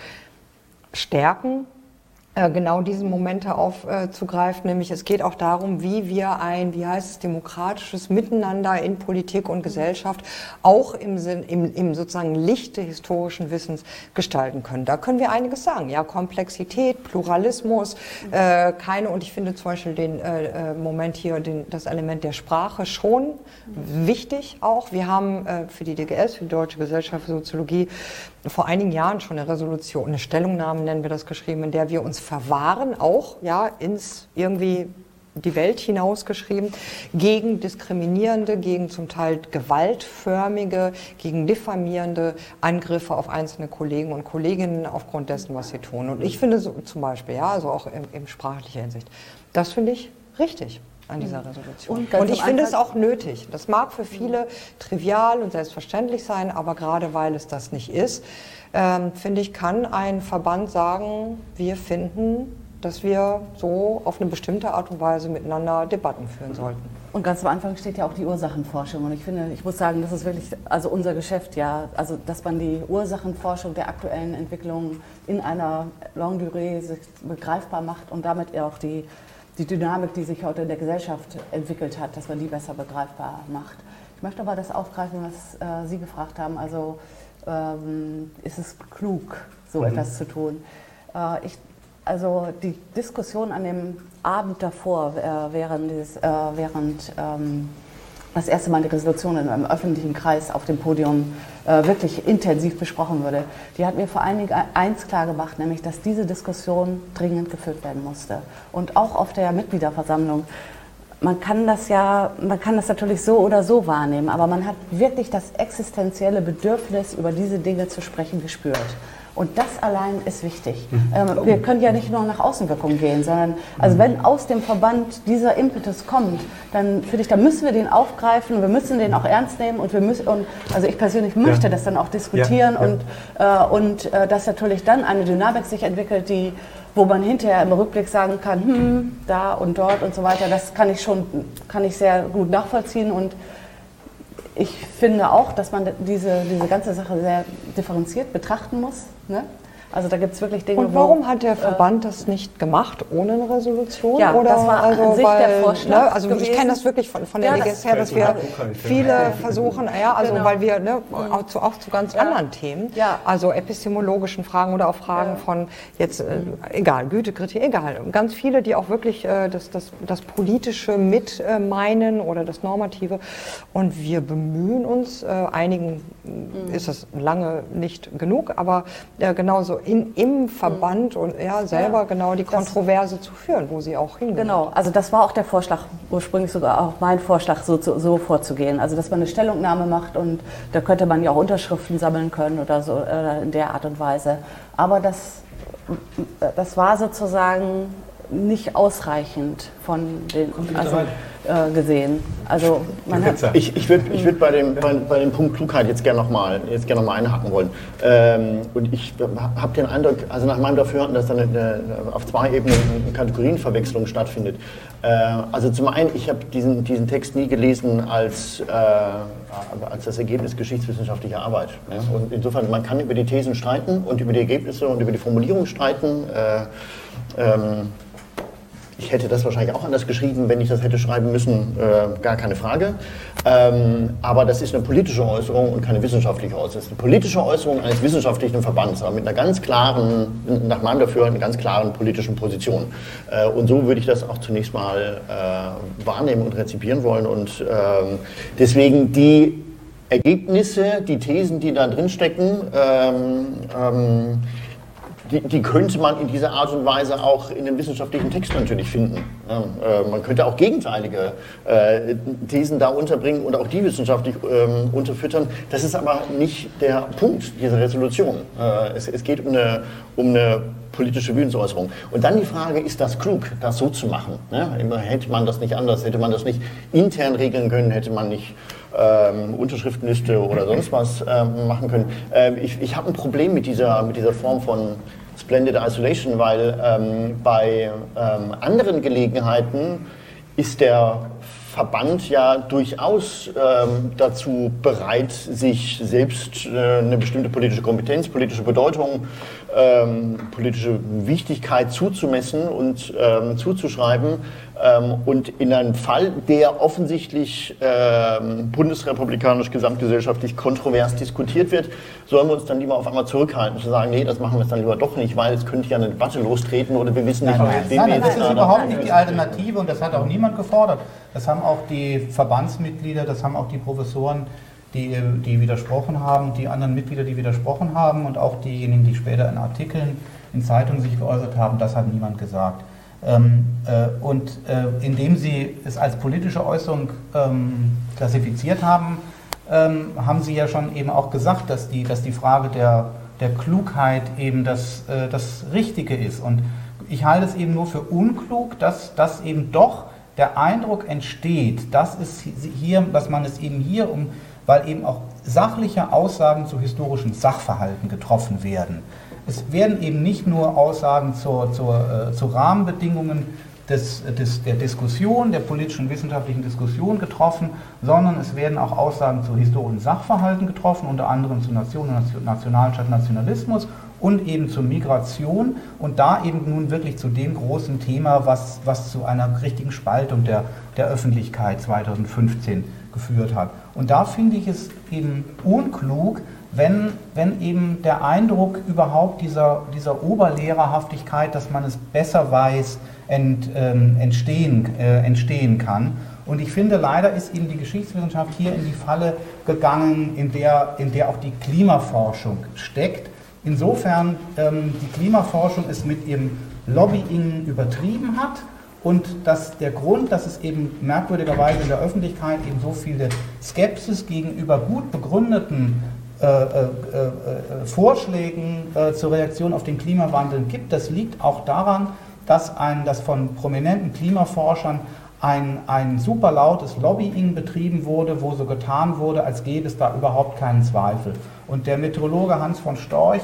stärken, genau diese Momente aufzugreifen, nämlich es geht auch darum, wie wir ein, wie heißt es, demokratisches Miteinander in Politik und Gesellschaft auch im, Sinn, im, im sozusagen Lichte historischen Wissens gestalten können. Da können wir einiges sagen. Ja, Komplexität, Pluralismus, äh, keine, und ich finde zum Beispiel den äh, äh, Moment hier, den, das Element der Sprache schon wichtig auch. Wir haben äh, für die DGS, für die Deutsche Gesellschaft für Soziologie, vor einigen Jahren schon eine Resolution, eine Stellungnahme nennen wir das geschrieben, in der wir uns verwahren, auch ja, ins irgendwie die Welt hinausgeschrieben, gegen diskriminierende, gegen zum Teil gewaltförmige, gegen diffamierende Angriffe auf einzelne Kollegen und Kolleginnen aufgrund dessen, was sie tun. Und ich finde so, zum Beispiel, ja, also auch in, in sprachlicher Hinsicht, das finde ich richtig an dieser Resolution. Und Und ich finde es auch nötig. Das mag für viele trivial und selbstverständlich sein, aber gerade weil es das nicht ist, ähm, finde ich, kann ein Verband sagen, wir finden, dass wir so auf eine bestimmte Art und Weise miteinander Debatten führen sollten. Und ganz am Anfang steht ja auch die Ursachenforschung. Und ich finde, ich muss sagen, das ist wirklich, also unser Geschäft, ja, also dass man die Ursachenforschung der aktuellen Entwicklungen in einer Longue Durée begreifbar macht und damit auch die, die Dynamik, die sich heute in der Gesellschaft entwickelt hat, dass man die besser begreifbar macht. Ich möchte aber das aufgreifen, was äh, Sie gefragt haben. Also ähm, ist es klug, so mhm. etwas zu tun? Äh, ich, also die Diskussion an dem Abend davor, äh, während, dieses, äh, während ähm, das erste Mal die Resolution in einem öffentlichen Kreis auf dem Podium äh, wirklich intensiv besprochen wurde, die hat mir vor allen Dingen eins klar gemacht, nämlich, dass diese Diskussion dringend geführt werden musste. Und auch auf der Mitgliederversammlung man kann das ja, man kann das natürlich so oder so wahrnehmen, aber man hat wirklich das existenzielle Bedürfnis, über diese Dinge zu sprechen, gespürt. Und das allein ist wichtig. Mhm. Ähm, wir können ja nicht nur nach Außenwirkung gehen, sondern also wenn aus dem Verband dieser Impetus kommt, dann finde ich, da müssen wir den aufgreifen, wir müssen den auch ernst nehmen und wir müssen, und, also ich persönlich möchte ja. das dann auch diskutieren ja, ja. und, äh, und äh, dass natürlich dann eine Dynamik sich entwickelt, die wo man hinterher im Rückblick sagen kann, hm, da und dort und so weiter, das kann ich schon, kann ich sehr gut nachvollziehen und ich finde auch, dass man diese, diese ganze Sache sehr differenziert betrachten muss. Ne? Also da gibt es wirklich Dinge. Und warum wo, hat der Verband äh, das nicht gemacht ohne eine Resolution? Ja, Oder das war also, an sich weil, der Vorschlag. Ne, also gewesen. ich kenne das wirklich von, von der ja, LGS her, dass wir viele versuchen, ja, also genau. weil wir ne, auch, zu, auch zu ganz ja. anderen Themen, ja. also epistemologischen Fragen oder auch Fragen von jetzt, äh, egal, Gütekritik, egal, ganz viele, die auch wirklich äh, das, das, das Politische mit äh, meinen oder das Normative. Und wir bemühen uns, äh, einigen mhm. ist das lange nicht genug, aber äh, genauso in, im Verband und ja, selber ja, genau die Kontroverse zu führen, wo sie auch hingehen. Genau, also das war auch der Vorschlag, ursprünglich sogar auch mein Vorschlag, so, so vorzugehen. Also dass man eine Stellungnahme macht und da könnte man ja auch Unterschriften sammeln können oder so oder in der Art und Weise. Aber das, das war sozusagen nicht ausreichend von den. Also, äh, gesehen. Also man hat ich ich würde ich würd bei, dem, bei, bei dem Punkt Klugheit jetzt gerne nochmal gern noch einhaken wollen. Ähm, und ich habe den Eindruck, also nach meinem Dafürhalten, dass da eine, eine, auf zwei Ebenen eine Kategorienverwechslung stattfindet. Äh, also zum einen, ich habe diesen, diesen Text nie gelesen als, äh, als das Ergebnis geschichtswissenschaftlicher Arbeit. Ja? Und insofern, man kann über die Thesen streiten und über die Ergebnisse und über die Formulierung streiten. Äh, ähm, ich hätte das wahrscheinlich auch anders geschrieben, wenn ich das hätte schreiben müssen, äh, gar keine Frage. Ähm, aber das ist eine politische Äußerung und keine wissenschaftliche Äußerung. Das ist eine politische Äußerung eines wissenschaftlichen Verbands, aber mit einer ganz klaren, nach meinem Dafürhalten, ganz klaren politischen Position. Äh, und so würde ich das auch zunächst mal äh, wahrnehmen und rezipieren wollen. Und ähm, deswegen die Ergebnisse, die Thesen, die da drin stecken, ähm, ähm die, die, könnte man in dieser Art und Weise auch in dem wissenschaftlichen Text natürlich finden. Ja, äh, man könnte auch gegenteilige äh, Thesen da unterbringen und auch die wissenschaftlich ähm, unterfüttern. Das ist aber nicht der Punkt dieser Resolution. Äh, es, es, geht um eine, um eine politische Willensäußerung. Und dann die Frage, ist das klug, das so zu machen? Ne? Hätte man das nicht anders, hätte man das nicht intern regeln können, hätte man nicht ähm, Unterschriftenliste oder sonst was ähm, machen können. Ähm, ich ich habe ein Problem mit dieser, mit dieser Form von Splendid Isolation, weil ähm, bei ähm, anderen Gelegenheiten ist der Verband ja durchaus ähm, dazu bereit, sich selbst äh, eine bestimmte politische Kompetenz, politische Bedeutung, ähm, politische Wichtigkeit zuzumessen und ähm, zuzuschreiben. Ähm, und in einem Fall, der offensichtlich ähm, bundesrepublikanisch gesamtgesellschaftlich kontrovers diskutiert wird, sollen wir uns dann lieber auf einmal zurückhalten, zu sagen, nee, das machen wir jetzt dann lieber doch nicht, weil es könnte ja eine Debatte lostreten oder wir wissen nicht, nein, nein, nein, nein, das ist überhaupt nicht die Alternative und das hat auch niemand gefordert. Das haben auch die Verbandsmitglieder, das haben auch die Professoren, die, die widersprochen haben, die anderen Mitglieder, die widersprochen haben und auch diejenigen, die später in Artikeln in Zeitungen sich geäußert haben, das hat niemand gesagt. Ähm, äh, und äh, indem sie es als politische Äußerung ähm, klassifiziert haben, ähm, haben sie ja schon eben auch gesagt, dass die, dass die Frage der, der Klugheit eben das, äh, das Richtige ist. Und ich halte es eben nur für unklug, dass das eben doch der Eindruck entsteht, dass, es hier, dass man es eben hier um, weil eben auch sachliche Aussagen zu historischen Sachverhalten getroffen werden. Es werden eben nicht nur Aussagen zur, zur, äh, zu Rahmenbedingungen des, des, der Diskussion, der politischen wissenschaftlichen Diskussion getroffen, sondern es werden auch Aussagen zu historischen Sachverhalten getroffen, unter anderem zu Nation, Nationalen statt Nationalismus und eben zur Migration und da eben nun wirklich zu dem großen Thema, was, was zu einer richtigen Spaltung der, der Öffentlichkeit 2015 geführt hat. Und da finde ich es eben unklug, wenn, wenn eben der Eindruck überhaupt dieser, dieser Oberlehrerhaftigkeit, dass man es besser weiß, ent, ähm, entstehen, äh, entstehen kann. Und ich finde, leider ist eben die Geschichtswissenschaft hier in die Falle gegangen, in der, in der auch die Klimaforschung steckt. Insofern ähm, die Klimaforschung es mit ihrem Lobbying übertrieben hat und dass der Grund, dass es eben merkwürdigerweise in der Öffentlichkeit eben so viele Skepsis gegenüber gut begründeten äh, äh, äh, Vorschlägen äh, zur Reaktion auf den Klimawandel gibt, das liegt auch daran, dass, ein, dass von prominenten Klimaforschern ein, ein super lautes Lobbying betrieben wurde, wo so getan wurde, als gäbe es da überhaupt keinen Zweifel. Und der Meteorologe Hans von Storch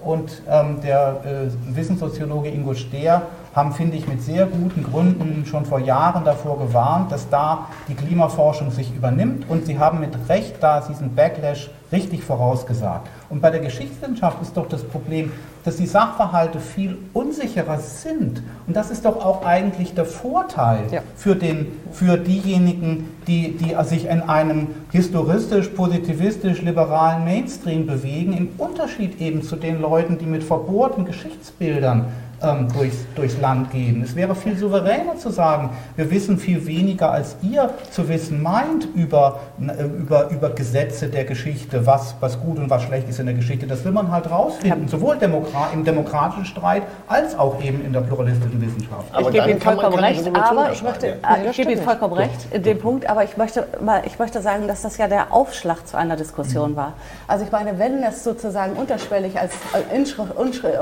und ähm, der äh, Wissenssoziologe Ingo Stehr haben, finde ich, mit sehr guten Gründen schon vor Jahren davor gewarnt, dass da die Klimaforschung sich übernimmt und sie haben mit Recht da diesen Backlash richtig vorausgesagt. Und bei der Geschichtswissenschaft ist doch das Problem, dass die Sachverhalte viel unsicherer sind. Und das ist doch auch eigentlich der Vorteil ja. für, den, für diejenigen, die, die sich in einem historistisch, positivistisch, liberalen Mainstream bewegen, im Unterschied eben zu den Leuten, die mit verbohrten Geschichtsbildern ähm, durchs, durchs Land gehen. Es wäre viel souveräner zu sagen, wir wissen viel weniger, als ihr zu wissen meint über, äh, über, über Gesetze der Geschichte, was, was gut und was schlecht ist in der Geschichte. Das will man halt rausfinden, sowohl Demokra im demokratischen Streit als auch eben in der pluralistischen Wissenschaft. Aber ich gebe Ihnen vollkommen recht, aber ich möchte, äh, ich gebe Ihnen vollkommen recht dem Punkt, aber ich möchte, mal, ich möchte sagen, dass das ja der Aufschlag zu einer Diskussion mhm. war. Also ich meine, wenn es sozusagen unterschwellig als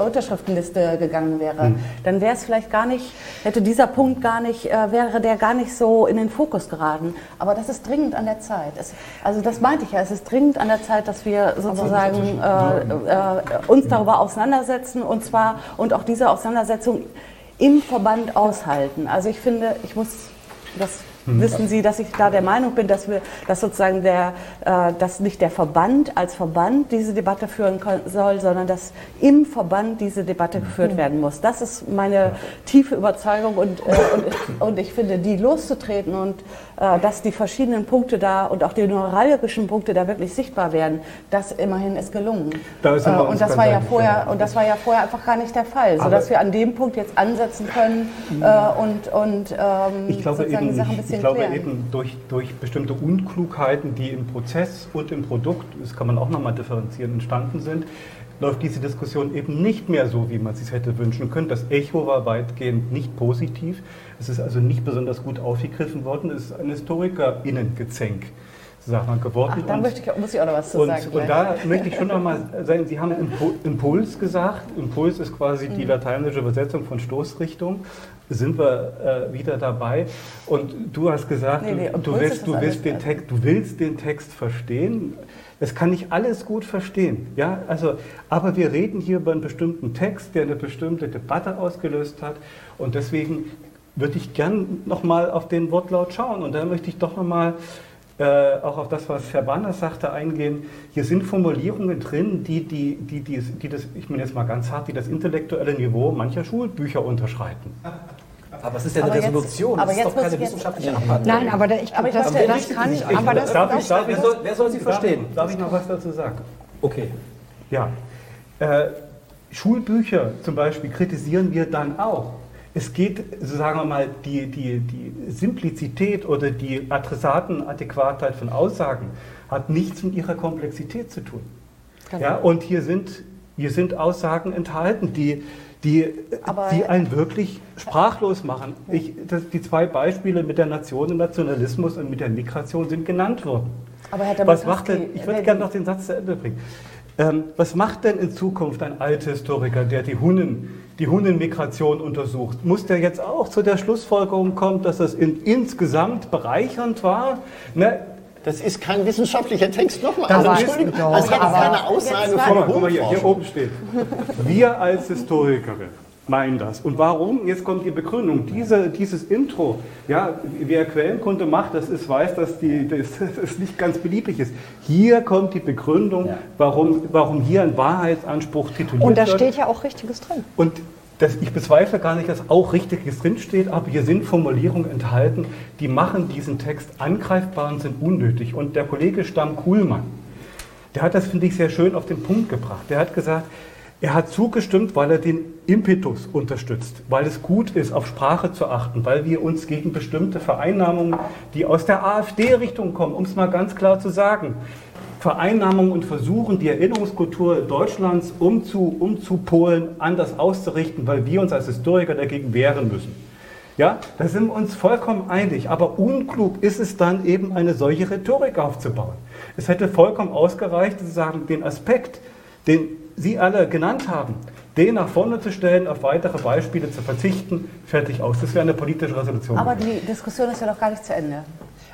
Unterschriftenliste gegangen wäre, wäre, mhm. dann wäre es vielleicht gar nicht, hätte dieser Punkt gar nicht, äh, wäre der gar nicht so in den Fokus geraten. Aber das ist dringend an der Zeit. Es, also das meinte ich ja, es ist dringend an der Zeit, dass wir sozusagen äh, äh, uns darüber auseinandersetzen und zwar und auch diese Auseinandersetzung im Verband aushalten. Also ich finde, ich muss das Mhm. wissen Sie, dass ich da der Meinung bin, dass wir, dass sozusagen der, äh, dass nicht der Verband als Verband diese Debatte führen soll, sondern dass im Verband diese Debatte geführt mhm. werden muss. Das ist meine tiefe Überzeugung und, äh, und, und ich finde, die loszutreten und dass die verschiedenen Punkte da und auch die neuralgischen Punkte da wirklich sichtbar werden, das immerhin ist gelungen. Da ist äh, und das war ja vorher und das war ja vorher einfach gar nicht der Fall, sodass wir an dem Punkt jetzt ansetzen können äh, und, und ähm, ich glaube sozusagen eben, die Sache ein bisschen Ich glaube klären. eben durch, durch bestimmte Unklugheiten, die im Prozess und im Produkt, das kann man auch nochmal differenzieren, entstanden sind, läuft diese Diskussion eben nicht mehr so, wie man es sich hätte wünschen können. Das Echo war weitgehend nicht positiv. Es ist also nicht besonders gut aufgegriffen worden. Es ist ein HistorikerInnen-Gezänk geworden. Ach, da möchte ich, muss ich auch noch was zu und, sagen. Und gleich. da möchte ich schon noch mal sagen, Sie haben Impuls gesagt. Impuls ist quasi mhm. die lateinische Übersetzung von Stoßrichtung. Sind wir äh, wieder dabei. Und du hast gesagt, nee, nee, du, willst, du, willst den Text, du willst den Text verstehen. Das kann ich alles gut verstehen. Ja? Also, aber wir reden hier über einen bestimmten Text, der eine bestimmte Debatte ausgelöst hat. Und deswegen würde ich gern nochmal auf den Wortlaut schauen. Und da möchte ich doch nochmal äh, auch auf das, was Herr Banner sagte, eingehen. Hier sind Formulierungen drin, die, die, die, die, die das, ich meine jetzt mal ganz hart, die das intellektuelle Niveau mancher Schulbücher unterschreiten. Aber es ist ja eine aber Resolution, jetzt, das ist doch keine wissenschaftliche Abhandlung. Nein, aber ich glaube, das, das, das kann ich. Aber das, darf ich, darf wer, soll, wer soll sie verstehen? Darf, darf ich noch was dazu sagen? Okay. Ja. Äh, Schulbücher zum Beispiel kritisieren wir dann auch. Es geht, sagen wir mal, die, die, die Simplizität oder die Adressatenadäquatheit von Aussagen hat nichts mit ihrer Komplexität zu tun. Genau. Ja, und hier sind, hier sind Aussagen enthalten, die, die, die einen wirklich sprachlos machen. Ich, das, die zwei Beispiele mit der Nation, und Nationalismus und mit der Migration sind genannt worden. Aber Herr Was macht denn, ich würde gerne noch den Satz zu Ende bringen. Ähm, was macht denn in Zukunft ein alter Historiker, der die Hunnen, die Hunnenmigration untersucht? Muss der jetzt auch zu der Schlussfolgerung kommen, dass das in, insgesamt bereichernd war? Ne? Das ist kein wissenschaftlicher Text nochmal. Also, Entschuldigung, das hat keine Aussage von Guck mal, hier, hier oben steht. Wir als Historikerin meinen das. Und warum? Jetzt kommt die Begründung. Diese, dieses Intro, ja, wer Quellenkunde macht, das ist, weiß, dass die, das, das nicht ganz beliebig ist. Hier kommt die Begründung, ja. warum, warum hier ein Wahrheitsanspruch tituliert wird. Und da steht ja auch Richtiges drin. Und das, ich bezweifle gar nicht, dass auch Richtiges drinsteht, aber hier sind Formulierungen enthalten, die machen diesen Text angreifbar und sind unnötig. Und der Kollege Stamm Kuhlmann, der hat das, finde ich, sehr schön auf den Punkt gebracht. Der hat gesagt, er hat zugestimmt, weil er den Impetus unterstützt, weil es gut ist, auf Sprache zu achten, weil wir uns gegen bestimmte Vereinnahmungen, die aus der AfD-Richtung kommen, um es mal ganz klar zu sagen, Vereinnahmungen und versuchen, die Erinnerungskultur Deutschlands umzu, umzupolen, anders auszurichten, weil wir uns als Historiker dagegen wehren müssen. Ja, da sind wir uns vollkommen einig. Aber unklug ist es dann eben, eine solche Rhetorik aufzubauen. Es hätte vollkommen ausgereicht, zu sagen, den Aspekt, den Sie alle genannt haben, den nach vorne zu stellen, auf weitere Beispiele zu verzichten, fertig aus. Das wäre eine politische Resolution. Aber die Diskussion ist ja noch gar nicht zu Ende.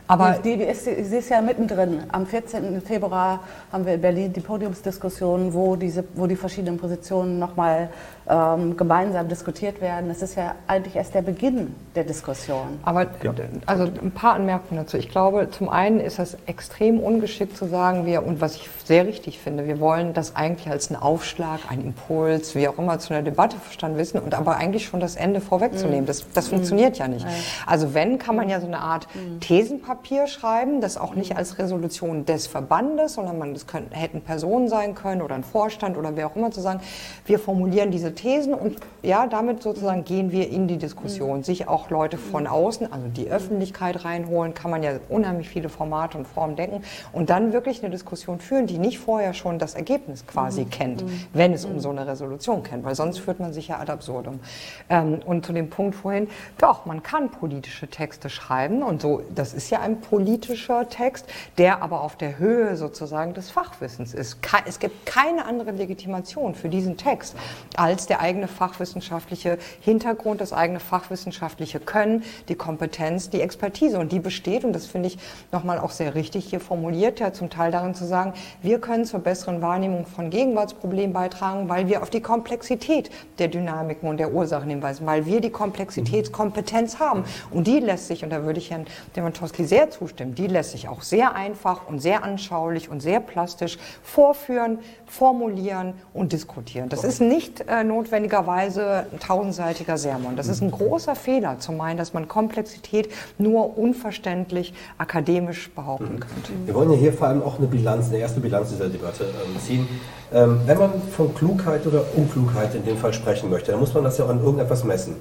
Aber die, die ist, sie ist ja mittendrin. Am 14. Februar haben wir in Berlin die Podiumsdiskussion, wo, diese, wo die verschiedenen Positionen nochmal ähm, gemeinsam diskutiert werden. Das ist ja eigentlich erst der Beginn der Diskussion. Aber ja. also ein paar Anmerkungen dazu. Ich glaube, zum einen ist das extrem ungeschickt zu sagen, wir, und was ich sehr richtig finde, wir wollen das eigentlich als einen Aufschlag, einen Impuls, wie auch immer, zu einer Debatte verstanden wissen und aber eigentlich schon das Ende vorwegzunehmen. Mhm. Das, das mhm. funktioniert ja nicht. Also wenn, kann man ja so eine Art mhm. Thesenpapier schreiben, das auch nicht mhm. als Resolution des Verbandes, sondern man, das können, hätten Personen sein können oder ein Vorstand oder wer auch immer zu sagen, wir formulieren diese Thesen und ja, damit sozusagen gehen wir in die Diskussion. Mhm. Sich auch Leute von außen, also die Öffentlichkeit reinholen, kann man ja unheimlich viele Formate und Formen denken und dann wirklich eine Diskussion führen, die nicht vorher schon das Ergebnis quasi mhm. kennt, mhm. wenn es um mhm. so eine Resolution kennt, weil sonst führt man sich ja ad absurdum. Ähm, und zu dem Punkt vorhin, doch, man kann politische Texte schreiben und so, das ist ja ein politischer Text, der aber auf der Höhe sozusagen des Fachwissens ist. Es gibt keine andere Legitimation für diesen Text als der eigene fachwissenschaftliche Hintergrund, das eigene fachwissenschaftliche Können, die Kompetenz, die Expertise. Und die besteht, und das finde ich nochmal auch sehr richtig hier formuliert, ja zum Teil darin zu sagen, wir können zur besseren Wahrnehmung von Gegenwartsproblemen beitragen, weil wir auf die Komplexität der Dynamiken und der Ursachen hinweisen, weil wir die Komplexitätskompetenz haben. Und die lässt sich, und da würde ich Herrn Demantowski sehr zustimmen, die lässt sich auch sehr einfach und sehr anschaulich und sehr plastisch vorführen, formulieren und diskutieren. Das ist nicht äh, notwendigerweise ein tausendseitiger Sermon. Das ist ein großer Fehler, zu meinen, dass man Komplexität nur unverständlich akademisch behaupten könnte. Wir wollen ja hier vor allem auch eine Bilanz, eine erste Bilanz dieser Debatte ähm, ziehen. Ähm, wenn man von Klugheit oder Unklugheit in dem Fall sprechen möchte, dann muss man das ja auch an irgendetwas messen.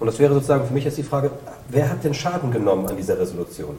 Und das wäre sozusagen für mich jetzt die Frage, wer hat den Schaden genommen an dieser Resolution?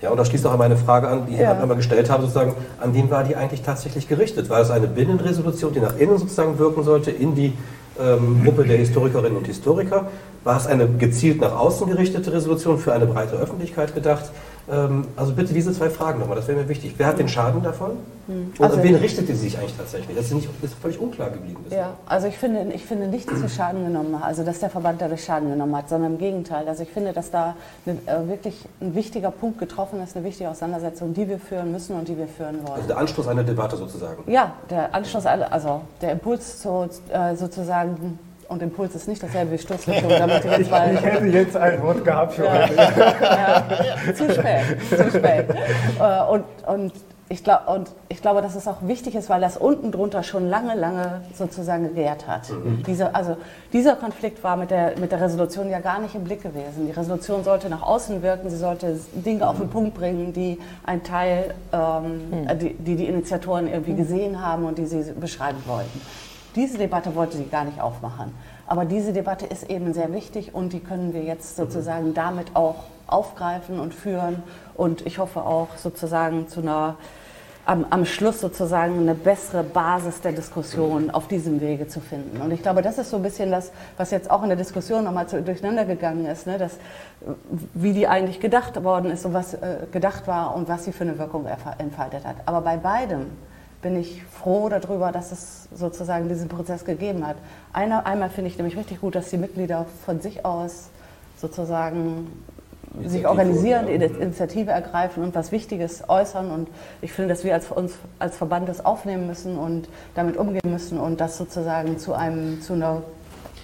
Ja, und das schließt auch an meine Frage an, die ich ja. einmal gestellt habe, sozusagen, an wen war die eigentlich tatsächlich gerichtet? War es eine Binnenresolution, die nach innen sozusagen wirken sollte, in die ähm, Gruppe der Historikerinnen und Historiker? War es eine gezielt nach außen gerichtete Resolution für eine breite Öffentlichkeit gedacht? Ähm, also bitte diese zwei Fragen nochmal, das wäre mir wichtig. Wer hat den Schaden davon? Hm. Und also, an wen richtet sie sich eigentlich tatsächlich? Das ist, nicht, das ist völlig unklar geblieben. Ja, also ich finde, ich finde nicht, dass wir Schaden genommen haben, also dass der Verband dadurch Schaden genommen hat, sondern im Gegenteil. Also ich finde, dass da eine, äh, wirklich ein wichtiger Punkt getroffen ist, eine wichtige Auseinandersetzung, die wir führen müssen und die wir führen wollen. Also der Anschluss einer Debatte sozusagen? Ja, der Anschluss, also der Impuls zu, äh, sozusagen und Impuls ist nicht dasselbe wie Sturzrichtung. Damit ich, ich, ich hätte jetzt ein Wort gehabt für ja. heute. Ja, zu spät, zu spät. Äh, und, und, ich glaub, und ich glaube, dass es auch wichtig ist, weil das unten drunter schon lange, lange sozusagen gewährt hat. Mhm. Diese, also dieser Konflikt war mit der, mit der Resolution ja gar nicht im Blick gewesen. Die Resolution sollte nach außen wirken, sie sollte Dinge auf den Punkt bringen, die ein Teil, ähm, mhm. die, die die Initiatoren irgendwie gesehen haben und die sie beschreiben wollten. Diese Debatte wollte sie gar nicht aufmachen. Aber diese Debatte ist eben sehr wichtig und die können wir jetzt sozusagen damit auch aufgreifen und führen. Und ich hoffe auch sozusagen zu einer, am, am Schluss sozusagen eine bessere Basis der Diskussion auf diesem Wege zu finden. Und ich glaube, das ist so ein bisschen das, was jetzt auch in der Diskussion nochmal durcheinander gegangen ist, ne? dass, wie die eigentlich gedacht worden ist und was äh, gedacht war und was sie für eine Wirkung entfaltet hat. Aber bei beidem bin ich froh darüber, dass es sozusagen diesen Prozess gegeben hat. Einer, einmal finde ich nämlich richtig gut, dass die Mitglieder von sich aus sozusagen Initiative sich organisieren, die Initiative ergreifen und was Wichtiges äußern. Und ich finde, dass wir als, uns als Verband das aufnehmen müssen und damit umgehen müssen und das sozusagen zu, einem, zu einer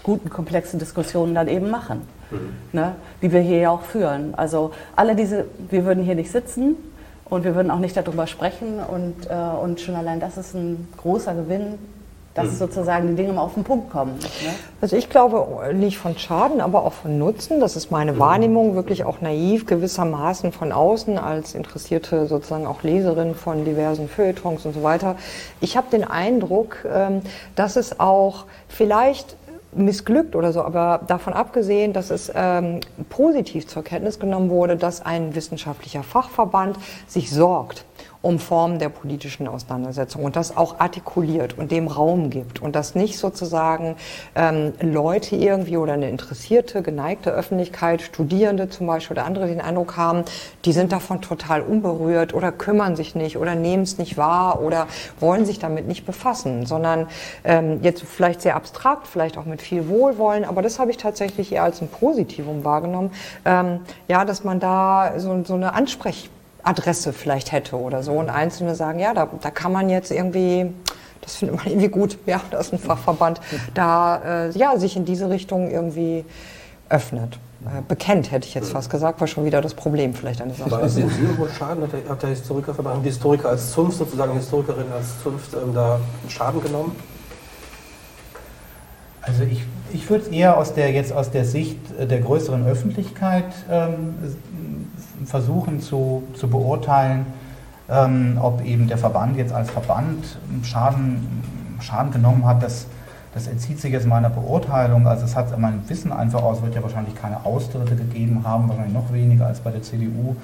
guten, komplexen Diskussionen dann eben machen, mhm. ne? die wir hier ja auch führen. Also alle diese, wir würden hier nicht sitzen und wir würden auch nicht darüber sprechen und, äh, und schon allein das ist ein großer Gewinn dass mhm. sozusagen die Dinge mal auf den Punkt kommen. Ne? Also ich glaube nicht von Schaden, aber auch von Nutzen. Das ist meine mhm. Wahrnehmung, wirklich auch naiv gewissermaßen von außen als interessierte sozusagen auch Leserin von diversen Feuilletons und so weiter. Ich habe den Eindruck, ähm, dass es auch vielleicht missglückt oder so, aber davon abgesehen, dass es ähm, positiv zur Kenntnis genommen wurde, dass ein wissenschaftlicher Fachverband sich sorgt um Formen der politischen Auseinandersetzung und das auch artikuliert und dem Raum gibt und das nicht sozusagen ähm, Leute irgendwie oder eine interessierte, geneigte Öffentlichkeit, Studierende zum Beispiel oder andere den Eindruck haben, die sind davon total unberührt oder kümmern sich nicht oder nehmen es nicht wahr oder wollen sich damit nicht befassen, sondern ähm, jetzt vielleicht sehr abstrakt, vielleicht auch mit viel Wohlwollen, aber das habe ich tatsächlich eher als ein Positivum wahrgenommen, ähm, ja, dass man da so, so eine Ansprech Adresse vielleicht hätte oder so. Und Einzelne sagen, ja, da, da kann man jetzt irgendwie, das findet man irgendwie gut, ja, das ist ein Fachverband, da äh, ja, sich in diese Richtung irgendwie öffnet. Äh, bekennt, hätte ich jetzt fast gesagt, war schon wieder das Problem vielleicht an der Sache. Aber sehen Sie irgendwo Schaden? Hat der, hat der Historikerverband, die Historiker als Zunft, sozusagen Historikerin als Zunft, ähm, da Schaden genommen? Also ich, ich würde es eher aus der, jetzt aus der Sicht der größeren Öffentlichkeit ähm, versuchen zu, zu beurteilen, ähm, ob eben der Verband jetzt als Verband Schaden, Schaden genommen hat, das, das entzieht sich jetzt meiner Beurteilung. Also es hat mein Wissen einfach aus, wird ja wahrscheinlich keine Austritte gegeben haben, wahrscheinlich noch weniger als bei der CDU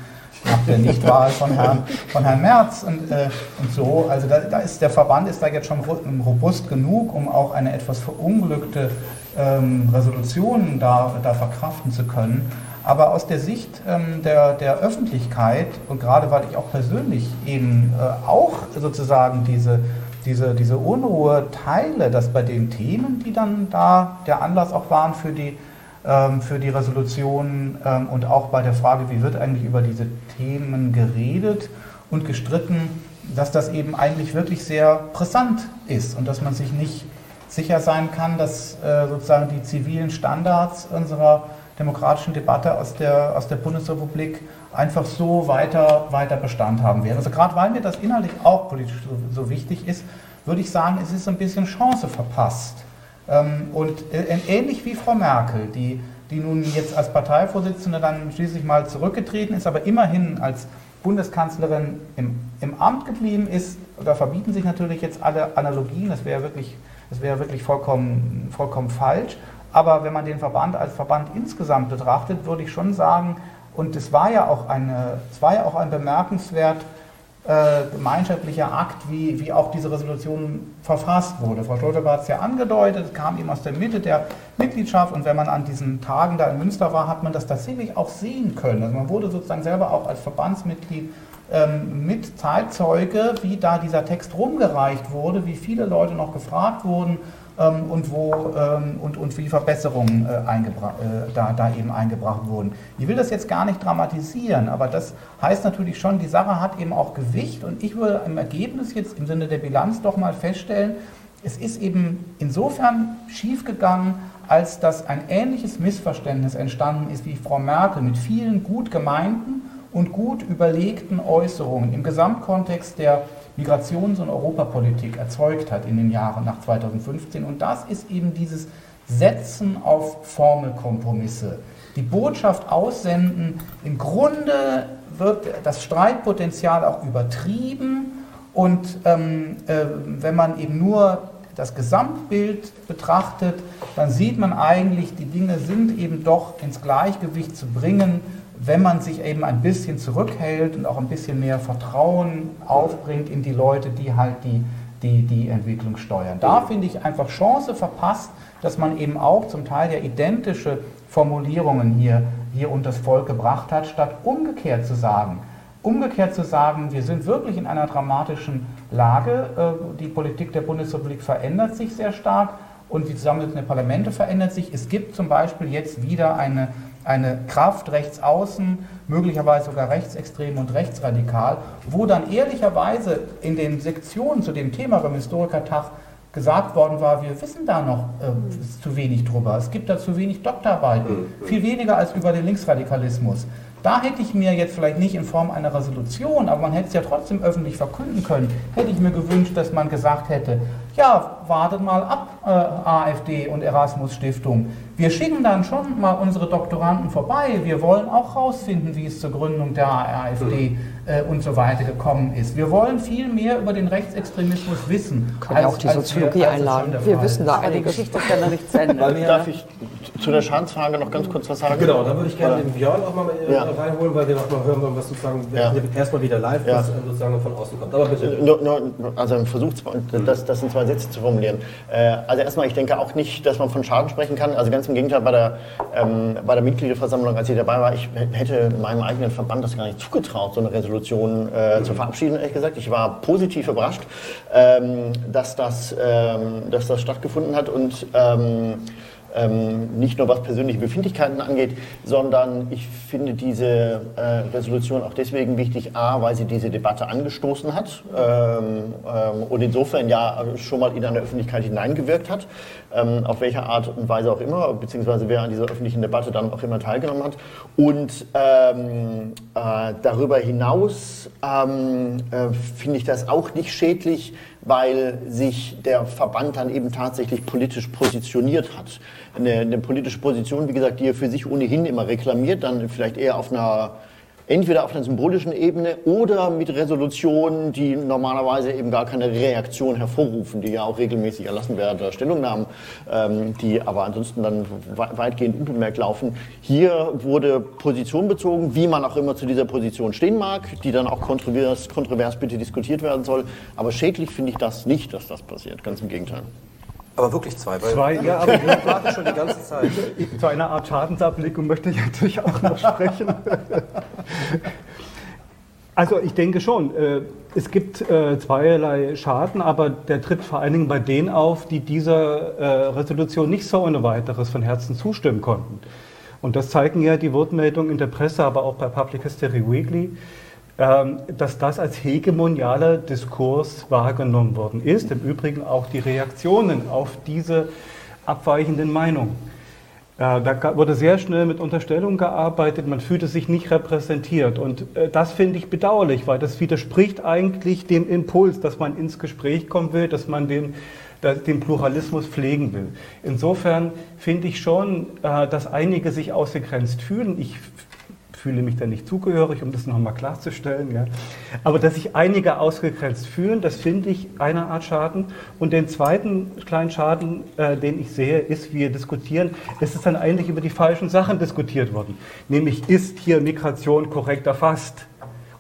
nach der Nichtwahl von Herrn, von Herrn Merz und, äh, und so. Also da, da, ist der Verband ist da jetzt schon robust genug, um auch eine etwas verunglückte ähm, Resolution da, da verkraften zu können. Aber aus der Sicht ähm, der, der Öffentlichkeit und gerade weil ich auch persönlich eben äh, auch sozusagen diese, diese, diese Unruhe teile, dass bei den Themen, die dann da der Anlass auch waren für die, ähm, für die Resolution ähm, und auch bei der Frage, wie wird eigentlich über diese Themen geredet und gestritten, dass das eben eigentlich wirklich sehr brisant ist und dass man sich nicht sicher sein kann, dass äh, sozusagen die zivilen Standards unserer demokratischen Debatte aus der, aus der Bundesrepublik einfach so weiter, weiter Bestand haben werden. Also gerade weil mir das inhaltlich auch politisch so, so wichtig ist, würde ich sagen, es ist ein bisschen Chance verpasst. Ähm, und äh, ähnlich wie Frau Merkel, die, die nun jetzt als Parteivorsitzende dann schließlich mal zurückgetreten ist, aber immerhin als Bundeskanzlerin im, im Amt geblieben ist, da verbieten sich natürlich jetzt alle Analogien, das wäre wirklich, das wäre wirklich vollkommen, vollkommen falsch. Aber wenn man den Verband als Verband insgesamt betrachtet, würde ich schon sagen, und es war ja auch, eine, es war ja auch ein bemerkenswert äh, gemeinschaftlicher Akt, wie, wie auch diese Resolution verfasst wurde. Frau Stoltenberg hat es ja angedeutet, es kam eben aus der Mitte der Mitgliedschaft und wenn man an diesen Tagen da in Münster war, hat man das tatsächlich auch sehen können. Also man wurde sozusagen selber auch als Verbandsmitglied ähm, mit Zeitzeuge, wie da dieser Text rumgereicht wurde, wie viele Leute noch gefragt wurden ähm, und, wo, ähm, und, und wie Verbesserungen äh, äh, da, da eben eingebracht wurden. Ich will das jetzt gar nicht dramatisieren, aber das heißt natürlich schon, die Sache hat eben auch Gewicht und ich würde im Ergebnis jetzt im Sinne der Bilanz doch mal feststellen, es ist eben insofern schiefgegangen, als dass ein ähnliches Missverständnis entstanden ist, wie Frau Merkel mit vielen gut gemeinten und gut überlegten Äußerungen im Gesamtkontext der Migrations- und Europapolitik erzeugt hat in den Jahren nach 2015. Und das ist eben dieses Setzen auf Formelkompromisse. Die Botschaft aussenden, im Grunde wird das Streitpotenzial auch übertrieben und ähm, äh, wenn man eben nur das Gesamtbild betrachtet, dann sieht man eigentlich, die Dinge sind eben doch ins Gleichgewicht zu bringen wenn man sich eben ein bisschen zurückhält und auch ein bisschen mehr Vertrauen aufbringt in die Leute, die halt die, die, die Entwicklung steuern. Da finde ich einfach Chance verpasst, dass man eben auch zum Teil ja identische Formulierungen hier, hier unters Volk gebracht hat, statt umgekehrt zu sagen, umgekehrt zu sagen, wir sind wirklich in einer dramatischen Lage, äh, die Politik der Bundesrepublik verändert sich sehr stark und die Zusammensetzung der Parlamente verändert sich. Es gibt zum Beispiel jetzt wieder eine eine Kraft rechts außen, möglicherweise sogar rechtsextrem und rechtsradikal, wo dann ehrlicherweise in den Sektionen zu dem Thema beim Historikertag gesagt worden war, wir wissen da noch äh, zu wenig drüber. Es gibt da zu wenig Doktorarbeiten, viel weniger als über den Linksradikalismus. Da hätte ich mir jetzt vielleicht nicht in Form einer Resolution, aber man hätte es ja trotzdem öffentlich verkünden können, hätte ich mir gewünscht, dass man gesagt hätte, ja, wartet mal ab, äh, AfD und Erasmus Stiftung. Wir schicken dann schon mal unsere Doktoranden vorbei. Wir wollen auch herausfinden, wie es zur Gründung der AfD äh, und so weiter gekommen ist. Wir wollen viel mehr über den Rechtsextremismus wissen. Können ja auch die Soziologie wir, als einladen. Wir wissen da Aber die einiges. Geschichte ist ja noch nicht zu Ende. Darf ich zu der Schadensfrage noch ganz kurz was sagen? Genau, da würde ich gerne den Björn auch mal Ja. reinholen, weil wir noch mal hören wollen, was sozusagen Ja. erstmal wieder live Ja. was äh, sozusagen von außen kommt. Aber bitte. Nur, nur, also ein Versuch, das, das in zwei Sätze zu formulieren. Äh, Also erstmal, ich denke auch nicht, dass man von Schaden sprechen kann. Also ganz im Gegenteil, bei der, ähm, bei der Mitgliederversammlung, als ich dabei war, ich hätte meinem eigenen Verband das gar nicht zugetraut, so eine Resolution äh, zu verabschieden, ehrlich gesagt. Ich war positiv überrascht, ähm, dass, das, ähm, dass das stattgefunden hat und ähm, nicht nur was persönliche Befindlichkeiten angeht, sondern ich finde diese äh, Resolution auch deswegen wichtig, a, weil sie diese Debatte angestoßen hat ähm, ähm, und insofern ja schon mal in eine Öffentlichkeit hineingewirkt hat, ähm, auf welche Art und Weise auch immer, beziehungsweise wer an dieser öffentlichen Debatte dann auch immer teilgenommen hat. Und ähm, äh, darüber hinaus ähm, äh, finde ich das auch nicht schädlich, weil sich der Verband dann eben tatsächlich politisch positioniert hat. Eine, eine politische Position, wie gesagt, die er für sich ohnehin immer reklamiert, dann vielleicht eher auf einer entweder auf einer symbolischen Ebene oder mit Resolutionen, die normalerweise eben gar keine Reaktion hervorrufen, die ja auch regelmäßig erlassen werden, oder Stellungnahmen, ähm, die aber ansonsten dann we- weitgehend unbemerkt laufen. Hier wurde Position bezogen, wie man auch immer zu dieser Position stehen mag, die dann auch kontrovers, kontrovers bitte diskutiert werden soll. Aber schädlich finde ich das nicht, dass das passiert, ganz im Gegenteil. Aber wirklich zwei, weil Zwei, ja, aber ich warte schon die ganze Zeit. zu einer Art Schadensablegung möchte ich natürlich auch noch sprechen. Also ich denke schon, äh, es gibt äh, zweierlei Schaden, aber der tritt vor allen Dingen bei denen auf, die dieser äh, Resolution nicht so ohne weiteres von Herzen zustimmen konnten. Und das zeigen ja die Wortmeldungen in der Presse, aber auch bei Public History Weekly, dass das als hegemonialer Diskurs wahrgenommen worden ist. Im Übrigen auch die Reaktionen auf diese abweichenden Meinungen. Äh, Da wurde sehr schnell mit Unterstellungen gearbeitet, man fühlte sich nicht repräsentiert. Und äh, das finde ich bedauerlich, weil das widerspricht eigentlich dem Impuls, dass man ins Gespräch kommen will, dass man den, den Pluralismus pflegen will. Insofern finde ich schon, äh, dass einige sich ausgegrenzt fühlen. Ich fühle mich da nicht zugehörig, um das nochmal klarzustellen. Ja. Aber dass sich einige ausgegrenzt fühlen, das finde ich eine Art Schaden. Und den zweiten kleinen Schaden, äh, den ich sehe, ist, wir diskutieren, es ist dann eigentlich über die falschen Sachen diskutiert worden. Nämlich, ist hier Migration korrekt erfasst?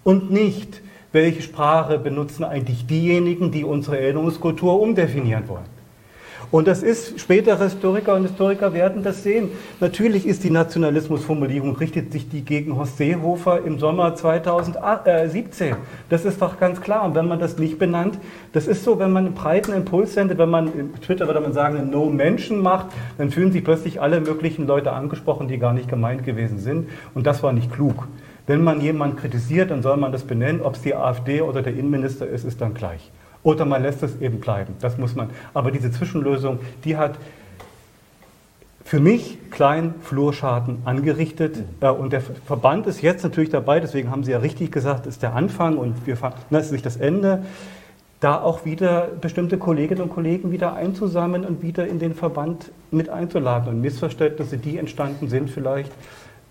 Und nicht, welche Sprache benutzen eigentlich diejenigen, die unsere Erinnerungskultur umdefinieren wollen? Und das ist, spätere Historiker und Historiker werden das sehen. Natürlich ist die Nationalismusformulierung, richtet sich die gegen Horst Seehofer im Sommer 2017. Das ist doch ganz klar. Und wenn man das nicht benannt, das ist so, wenn man einen breiten Impuls sendet, wenn man, Twitter würde man sagen, einen No-Menschen macht, dann fühlen sich plötzlich alle möglichen Leute angesprochen, die gar nicht gemeint gewesen sind. Und das war nicht klug. Wenn man jemanden kritisiert, dann soll man das benennen. Ob es die AfD oder der Innenminister ist, ist dann gleich. Oder man lässt es eben bleiben. Das muss man. Aber diese Zwischenlösung, die hat für mich kleinen Flurschaden angerichtet. Äh, Und der Verband ist jetzt natürlich dabei, deswegen haben Sie ja richtig gesagt, ist der Anfang und wir fahren, das ist nicht das Ende, da auch wieder bestimmte Kolleginnen und Kollegen wieder einzusammeln und wieder in den Verband mit einzuladen und Missverständnisse, die entstanden sind, vielleicht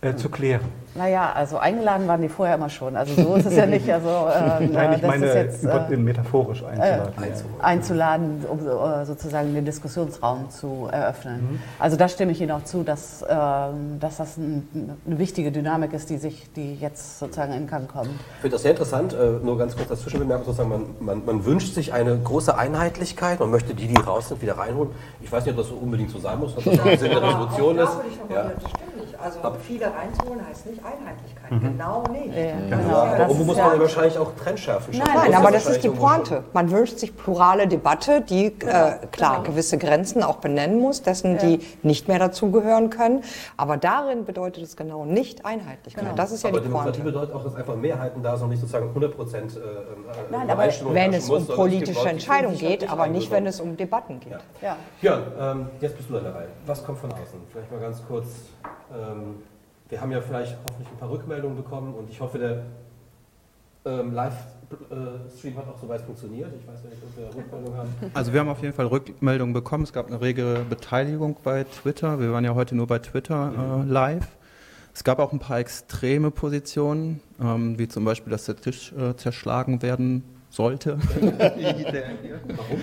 äh, zu klären. Naja, also eingeladen waren die vorher immer schon. Also so ist es ja nicht. Also, äh, Nein, ich das meine ist jetzt, über- äh, metaphorisch einzuladen. einzuladen, um äh, sozusagen den Diskussionsraum zu eröffnen. Mhm. Also da stimme ich Ihnen auch zu, dass, ähm, dass das ein, eine wichtige Dynamik ist, die sich, die jetzt sozusagen in Gang kommt. Ich finde das sehr interessant, äh, nur ganz kurz als Zwischenbemerkung sozusagen, man, man, man wünscht sich eine große Einheitlichkeit, man möchte die, die raus sind, wieder reinholen. Ich weiß nicht, ob das so unbedingt so sein muss, ob das auch im Sinne der Resolution ist. Ja. Also viele reinzuholen heißt nicht Einheitlichkeit. Genau nicht. Ja, genau. ja- Irgendwo muss man ja- wahrscheinlich auch Trennschärfen schaffen. Nein, Muss aber das ist die Pointe. Man wünscht sich plurale Debatte, die äh, klar gewisse Grenzen auch benennen muss, dessen die nicht mehr dazugehören können. Aber darin bedeutet es genau nicht Einheitlichkeit. Das ist ja aber die Demokratie Pointe. bedeutet auch, dass einfach Mehrheiten da sind und nicht sozusagen 100 Prozent äh, Nein, aber Wenn es um politische Entscheidungen geht, aber nicht, wenn es um Debatten geht. Ja. Björn, ähm, jetzt bist du an der Reihe. Was kommt von außen? Vielleicht mal ganz kurz. Ähm, wir haben ja vielleicht hoffentlich ein paar Rückmeldungen bekommen und ich hoffe, der ähm, Livestream hat auch soweit funktioniert. Ich weiß nicht, ob wir Rückmeldungen haben. Also wir haben auf jeden Fall Rückmeldungen bekommen. Es gab eine rege Beteiligung bei Twitter. Wir waren ja heute nur bei Twitter äh, live. Es gab auch ein paar extreme Positionen, ähm, wie zum Beispiel, dass der Tisch äh, zerschlagen werden sollte. Warum?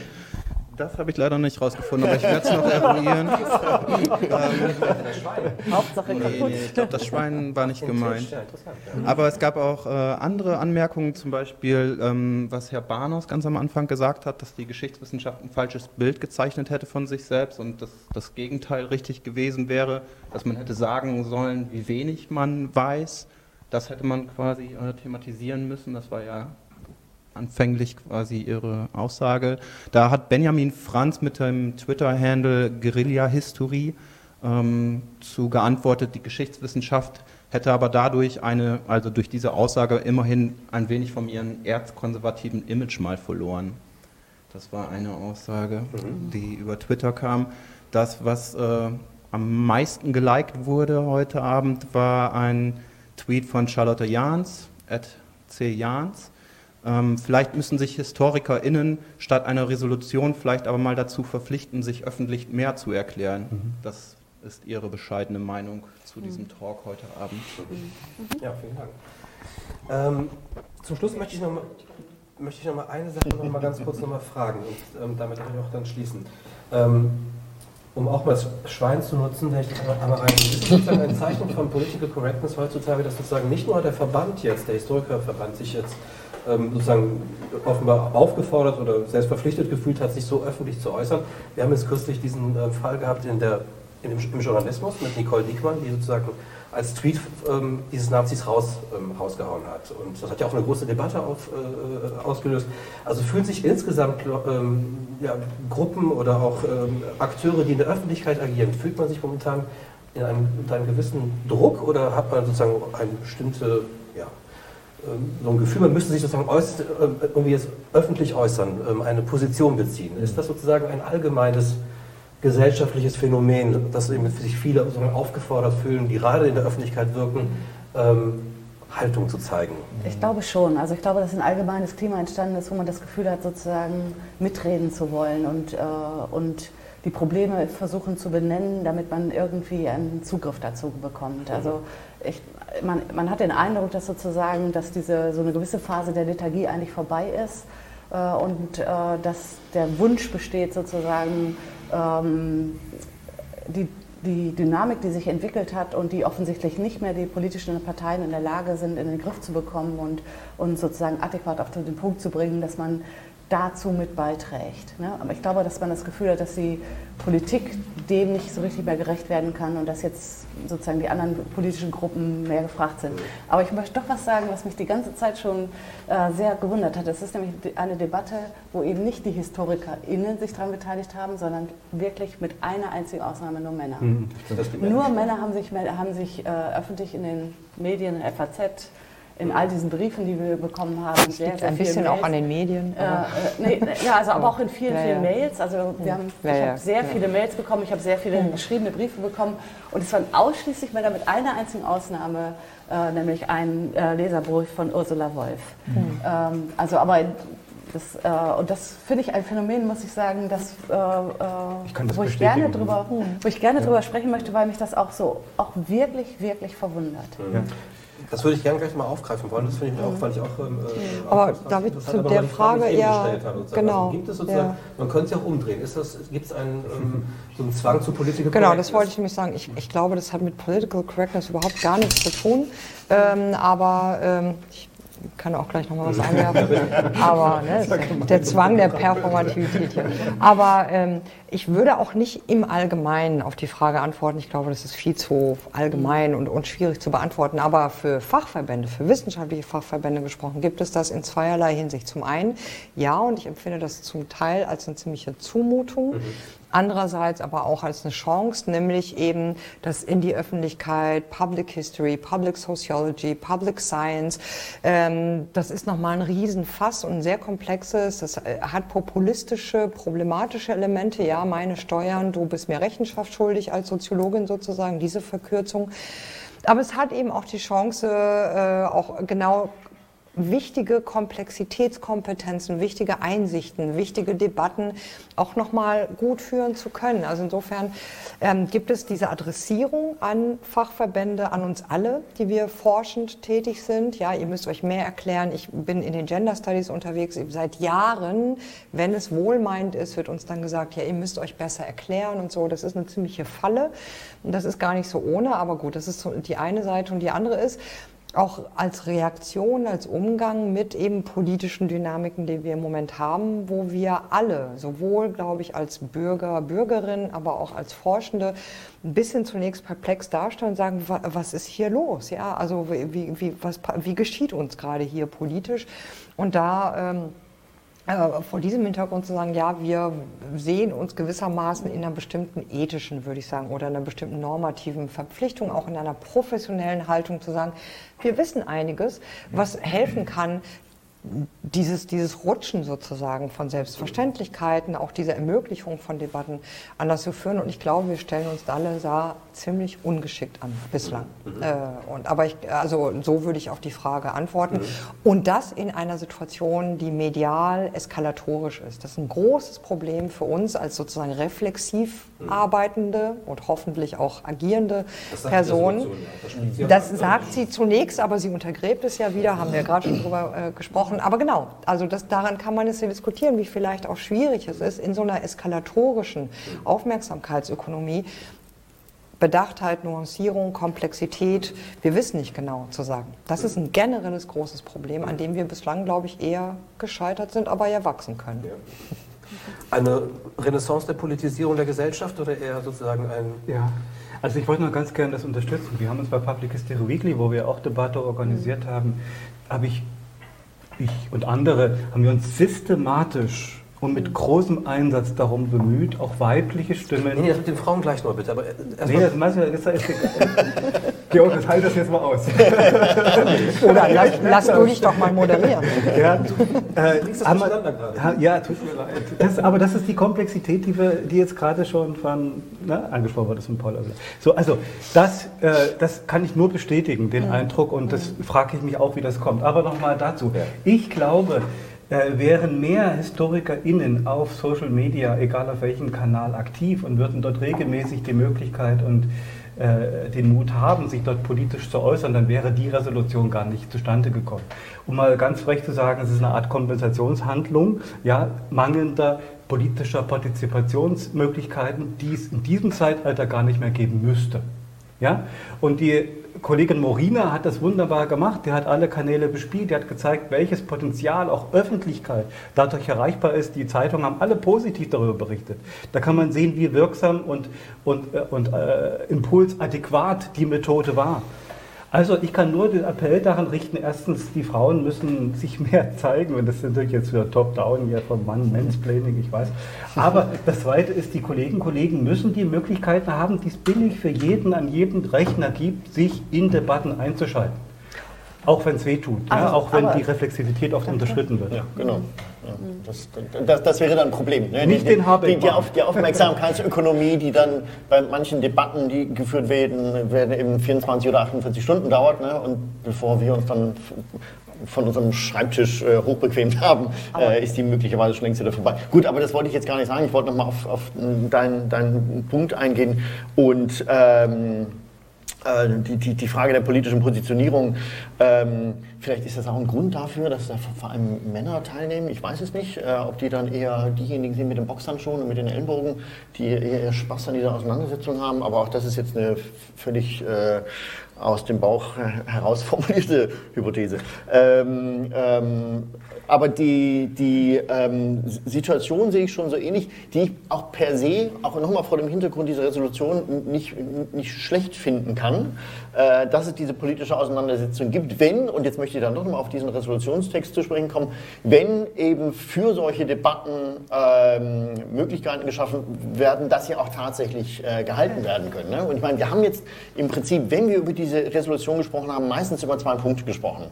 Das habe ich leider nicht rausgefunden, aber ich werde es noch eruieren. Hauptsache Nee, nee, ich glaube, das Schwein war nicht gemeint. Aber es gab auch äh, andere Anmerkungen, zum Beispiel, ähm, was Herr Barnos ganz am Anfang gesagt hat, dass die Geschichtswissenschaft ein falsches Bild gezeichnet hätte von sich selbst und dass das Gegenteil richtig gewesen wäre, dass man hätte sagen sollen, wie wenig man weiß. Das hätte man quasi äh, thematisieren müssen. Das war ja anfänglich quasi ihre Aussage. Da hat Benjamin Franz mit dem Twitter-Handle Guerilla History ähm, zu geantwortet, die Geschichtswissenschaft hätte aber dadurch eine, also durch diese Aussage immerhin ein wenig von ihrem erzkonservativen Image mal verloren. Das war eine Aussage, die über Twitter kam. Das, was äh, am meisten geliked wurde heute Abend, war ein Tweet von Charlotte Jahns, at C. Jahns. Ähm, vielleicht müssen sich HistorikerInnen statt einer Resolution vielleicht aber mal dazu verpflichten, sich öffentlich mehr zu erklären. Das ist ihre bescheidene Meinung zu diesem Talk heute Abend. Ja, vielen Dank. Ähm, zum Schluss möchte ich noch mal, möchte ich noch mal eine Sache noch mal ganz kurz noch mal fragen und ähm, damit auch dann schließen. Ähm, um auch mal das Schwein zu nutzen, hätte ich einmal- einmal rein. Ist sozusagen eine Zeichnung von Political Correctness heutzutage, dass sozusagen nicht nur der Verband jetzt, der Historikerverband, sich jetzt sozusagen offenbar aufgefordert oder selbst verpflichtet gefühlt hat, sich so öffentlich zu äußern. Wir haben jetzt kürzlich diesen äh, Fall gehabt in der, in im Journalismus mit Nicole Diekmann, die sozusagen als Tweet ähm, dieses Nazis raus, ähm, rausgehauen hat. Und das hat ja auch eine große Debatte auf, äh, ausgelöst. Also fühlen sich insgesamt ähm, ja, Gruppen oder auch ähm, Akteure, die in der Öffentlichkeit agieren, fühlt man sich momentan in einem, unter einem gewissen Druck oder hat man sozusagen eine bestimmte, ja, ähm, so ein Gefühl, man müsste sich sozusagen äuß- ähm, irgendwie jetzt öffentlich äußern, ähm, eine Position beziehen. Ist das sozusagen ein allgemeines gesellschaftliches Phänomen, dass sich viele aufgefordert fühlen, die gerade in der Öffentlichkeit wirken, ähm, Haltung zu zeigen? Ich glaube schon. Also ich glaube, dass ein allgemeines Klima entstanden ist, wo man das Gefühl hat, sozusagen mitreden zu wollen und, äh, und die Probleme versuchen zu benennen, damit man irgendwie einen Zugriff dazu bekommt. Also ich, man, man hat den Eindruck, dass sozusagen, dass diese so eine gewisse Phase der Lethargie eigentlich vorbei ist äh, und äh, dass der Wunsch besteht, sozusagen ähm, die, die Dynamik, die sich entwickelt hat und die offensichtlich nicht mehr die politischen Parteien in der Lage sind, in den Griff zu bekommen und, und sozusagen adäquat auf den Punkt zu bringen, dass man dazu mit beiträgt. Ne? Aber ich glaube, dass man das Gefühl hat, dass die Politik dem nicht so richtig mehr gerecht werden kann und dass jetzt sozusagen die anderen politischen Gruppen mehr gefragt sind. Aber ich möchte doch was sagen, was mich die ganze Zeit schon äh, sehr gewundert hat. Es ist nämlich eine Debatte, wo eben nicht die HistorikerInnen sich daran beteiligt haben, sondern wirklich mit einer einzigen Ausnahme nur Männer. Das die Nur Männer haben sich, haben sich äh, öffentlich in den Medien, in der FAZ, in all diesen Briefen, die wir bekommen haben, sehr, sehr ein bisschen auch Mails. an den Medien. Äh, äh, nee, ja, also aber auch in vielen, Ja, vielen ja. Mails. Also wir haben, Ja, ich ja, habe sehr ja. viele Mails bekommen, ich habe sehr viele geschriebene Briefe bekommen und es waren ausschließlich Männer mit einer einzigen Ausnahme, äh, nämlich ein äh, Leserbrief von Ursula Wolf. Ähm, also aber das, äh, und das finde ich ein Phänomen, muss ich sagen, dass, äh, äh, Ich das wo, ich gerne drüber, wo ich gerne drüber sprechen möchte, weil mich das auch so auch wirklich, wirklich verwundert. Ja. Das würde ich gerne gleich mal aufgreifen wollen. Das finde ich auch, fand ich auch. Ähm, äh, Aber David, zu Aber der Frage, Frage, ja, genau, Also gibt es sozusagen, ja. man könnte es ja auch umdrehen. Ist das, gibt es einen, ähm, so einen Zwang zu Political Genau, Correctness? das wollte ich nämlich sagen. Ich, ich glaube, das hat mit Political Correctness überhaupt gar nichts zu tun. Ähm, aber ähm, ich kann auch gleich nochmal was einwerfen. Aber ne, der Zwang der Performativität hier. Aber ähm, ich würde auch nicht im Allgemeinen auf die Frage antworten. Ich glaube, das ist viel zu allgemein und, und schwierig zu beantworten. Aber für Fachverbände, für wissenschaftliche Fachverbände gesprochen, gibt es das in zweierlei Hinsicht. Zum einen, ja, und ich empfinde das zum Teil als eine ziemliche Zumutung. Mhm andererseits aber auch als eine Chance, nämlich eben das in die Öffentlichkeit, Public History, Public Sociology, Public Science, ähm, das ist nochmal ein Riesenfass und ein sehr komplexes, das äh, hat populistische, problematische Elemente, ja, meine Steuern, du bist mir Rechenschaft schuldig als Soziologin sozusagen, diese Verkürzung. Aber es hat eben auch die Chance, äh, auch genau wichtige Komplexitätskompetenzen, wichtige Einsichten, wichtige Debatten auch nochmal gut führen zu können. Also insofern ähm, gibt es diese Adressierung an Fachverbände, an uns alle, die wir forschend tätig sind. Ja, ihr müsst euch mehr erklären. Ich bin in den Gender Studies unterwegs seit Jahren. Wenn es wohlmeint ist, wird uns dann gesagt, ja, ihr müsst euch besser erklären und so. Das ist eine ziemliche Falle. Das ist gar nicht so ohne, aber gut, das ist so die eine Seite und die andere ist, auch als Reaktion, als Umgang mit eben politischen Dynamiken, die wir im Moment haben, wo wir alle, sowohl, glaube ich, als Bürger, Bürgerinnen, aber auch als Forschende, ein bisschen zunächst perplex darstellen und sagen, was ist hier los? Ja, also wie, wie, was, wie geschieht uns gerade hier politisch? Und da ähm, äh, vor diesem Hintergrund zu sagen, ja, wir sehen uns gewissermaßen in einer bestimmten ethischen, würde ich sagen, oder einer bestimmten normativen Verpflichtung, auch in einer professionellen Haltung zu sagen, wir wissen einiges, was helfen kann, dieses, dieses Rutschen sozusagen von Selbstverständlichkeiten, auch diese Ermöglichung von Debatten anders zu führen. Und ich glaube, wir stellen uns alle da ziemlich ungeschickt an bislang. Mhm. Äh, und, aber ich, also so würde ich auf die Frage antworten. Mhm. Und das in einer Situation, die medial eskalatorisch ist. Das ist ein großes Problem für uns als sozusagen reflexiv mhm. arbeitende und hoffentlich auch agierende Personen. Das, das sagt sie zunächst, aber sie untergräbt es ja wieder, haben wir gerade schon drüber äh, gesprochen gesprochen. Aber genau, also das, daran kann man es ja diskutieren, wie vielleicht auch schwierig es ist, in so einer eskalatorischen Aufmerksamkeitsökonomie Bedachtheit, Nuancierung, Komplexität, wir wissen nicht genau zu sagen. Das ist ein generelles großes Problem, an dem wir bislang, glaube ich, eher gescheitert sind, aber ja wachsen können. Eine Renaissance der Politisierung der Gesellschaft oder eher sozusagen ein... Ja. Also ich wollte nur ganz gerne das unterstützen. Wir haben uns bei Public History Weekly, wo wir auch Debatte organisiert haben, habe ich ich und andere haben wir uns systematisch und mit großem Einsatz darum bemüht, auch weibliche Stimmen. Nee, das mit den Frauen gleich noch bitte. Aber nee, das meinst du, das ist Georg, das halt das jetzt mal aus. Oder lass, lass du dich doch mal moderieren. Ja, äh, das ja tut mir leid. Das, aber das ist die Komplexität, die, wir, die jetzt gerade schon von ne, angesprochen wurde von Paul. Also, so, also das, äh, das kann ich nur bestätigen, den mhm. Eindruck, und das frage ich mich auch, wie das kommt. Aber nochmal dazu. Ich glaube, äh, wären mehr HistorikerInnen auf Social Media, egal auf welchem Kanal, aktiv und würden dort regelmäßig die Möglichkeit und äh, den Mut haben, sich dort politisch zu äußern, dann wäre die Resolution gar nicht zustande gekommen. Um mal ganz frech zu sagen, es ist eine Art Kompensationshandlung, ja, mangelnder politischer Partizipationsmöglichkeiten, die es in diesem Zeitalter gar nicht mehr geben müsste. Ja? Und die Kollegin Morina hat das wunderbar gemacht. Die hat alle Kanäle bespielt. Die hat gezeigt, welches Potenzial auch Öffentlichkeit dadurch erreichbar ist. Die Zeitungen haben alle positiv darüber berichtet. Da kann man sehen, wie wirksam und, und, äh, und äh, impulsadäquat die Methode war. Also ich kann nur den Appell daran richten, erstens, die Frauen müssen sich mehr zeigen und das ist natürlich jetzt wieder Top-Down hier vom Mann, Mansplaining, ich weiß. Aber das Zweite ist, die Kollegen Kollegen müssen die Möglichkeiten haben, die es billig für jeden an jedem Rechner gibt, sich in Debatten einzuschalten. Auch wenn es weh tut, also, ja, auch wenn die Reflexivität oft unterschritten wird. Ja, genau. Das, das, das, wäre dann ein Problem. Ne? Nicht die, den die, die, auf, die Aufmerksamkeitsökonomie, die dann bei manchen Debatten, die geführt werden, werden eben 24 oder 48 Stunden dauert. Ne? Und bevor wir uns dann von unserem Schreibtisch äh, hochbequemt haben, äh, ist die möglicherweise schon längst wieder vorbei. Gut, aber das wollte ich jetzt gar nicht sagen. Ich wollte nochmal auf, auf deinen, deinen Punkt eingehen. Und ähm, äh, die, die, die Frage der politischen Positionierung. Ähm, vielleicht ist das auch ein Grund dafür, dass da vor allem Männer teilnehmen. Ich weiß es nicht, äh, ob die dann eher diejenigen sind mit den Boxhandschuhen und mit den Ellenbogen, die eher Spaß an dieser Auseinandersetzung haben. Aber auch das ist jetzt eine völlig äh, aus dem Bauch herausformulierte Hypothese. Ähm, ähm, aber die, die ähm, Situation sehe ich schon so ähnlich, die ich auch per se, auch nochmal vor dem Hintergrund dieser Resolution, nicht, nicht schlecht finden kann, äh, dass es diese politische Auseinandersetzung gibt, wenn, und jetzt möchte ich dann doch nochmal auf diesen Resolutionstext zu sprechen kommen, wenn eben für solche Debatten ähm, Möglichkeiten geschaffen werden, dass sie auch tatsächlich äh, gehalten werden können. Ne? Und ich meine, wir haben jetzt im Prinzip, wenn wir über diese Resolution gesprochen haben, meistens über zwei Punkte gesprochen.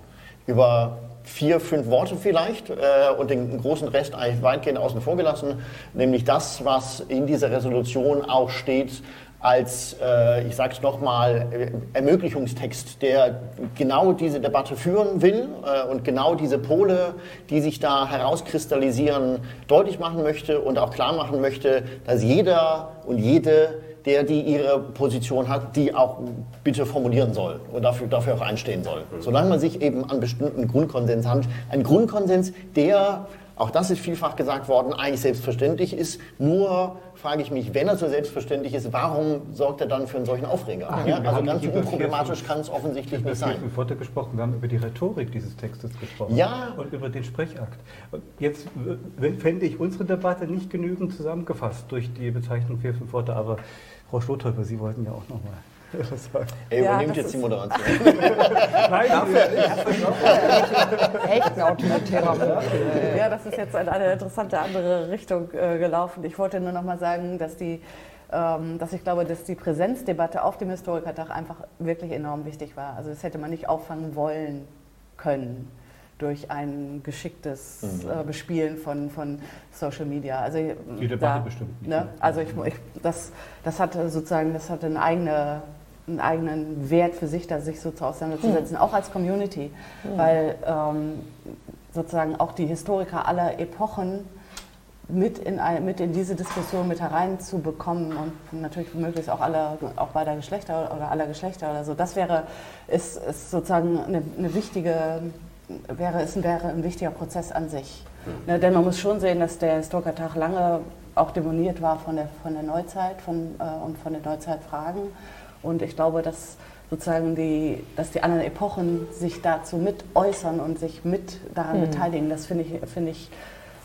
Über vier, fünf Worte vielleicht äh, und den großen Rest eigentlich weitgehend außen vor gelassen, nämlich das, was in dieser Resolution auch steht als, äh, ich sage es nochmal, Ermöglichungstext, der genau diese Debatte führen will äh, und genau diese Pole, die sich da herauskristallisieren, deutlich machen möchte und auch klar machen möchte, dass jeder und jede der, die ihre Position hat, die auch bitte formulieren soll und dafür, dafür auch einstehen soll. Solange man sich eben an bestimmten Grundkonsens hat, ein Grundkonsens, der, auch das ist vielfach gesagt worden, eigentlich selbstverständlich ist, nur frage ich mich, wenn er so selbstverständlich ist, warum sorgt er dann für einen solchen Aufreger? Ach, ja, also ganz unproblematisch kann es offensichtlich nicht sein. Wir haben gesprochen, wir haben über die Rhetorik dieses Textes gesprochen ja. und über den Sprechakt. Und jetzt fände ich unsere Debatte nicht genügend zusammengefasst durch die Bezeichnung vier, fünf Worte, aber Frau Schlothäufer, Sie wollten ja auch noch Er übernimmt ja, jetzt die Moderation. Nein, Echt ein autoritärer Ja, das ist jetzt in eine interessante andere Richtung äh, gelaufen. Ich wollte nur noch mal sagen, dass die ähm, dass ich glaube, dass die Präsenzdebatte auf dem Historikertag einfach wirklich enorm wichtig war. Also das hätte man nicht auffangen wollen können durch ein geschicktes mhm. äh, Bespielen von, von Social Media. Also, Die Debatte da, bestimmt nicht. Ne? Also ich, ich, das, das hat sozusagen das hat eine eigene, einen eigenen Wert für sich, da sich so auseinanderzusetzen, mhm. auch als Community, mhm. weil ähm, sozusagen auch die Historiker aller Epochen mit in, mit in diese Diskussion mit hereinzubekommen und natürlich möglichst auch alle, auch beider Geschlechter oder aller Geschlechter oder so. Das wäre, ist, ist sozusagen eine, eine wichtige wäre es wäre ein wichtiger Prozess an sich. Mhm. Ne, denn man muss schon sehen, dass der Historikertag lange auch demoniert war von der, von der Neuzeit von, äh, und von den Neuzeitfragen. Und ich glaube, dass sozusagen die, dass die anderen Epochen sich dazu mit äußern und sich mit daran mhm. beteiligen, das finde ich, finde ich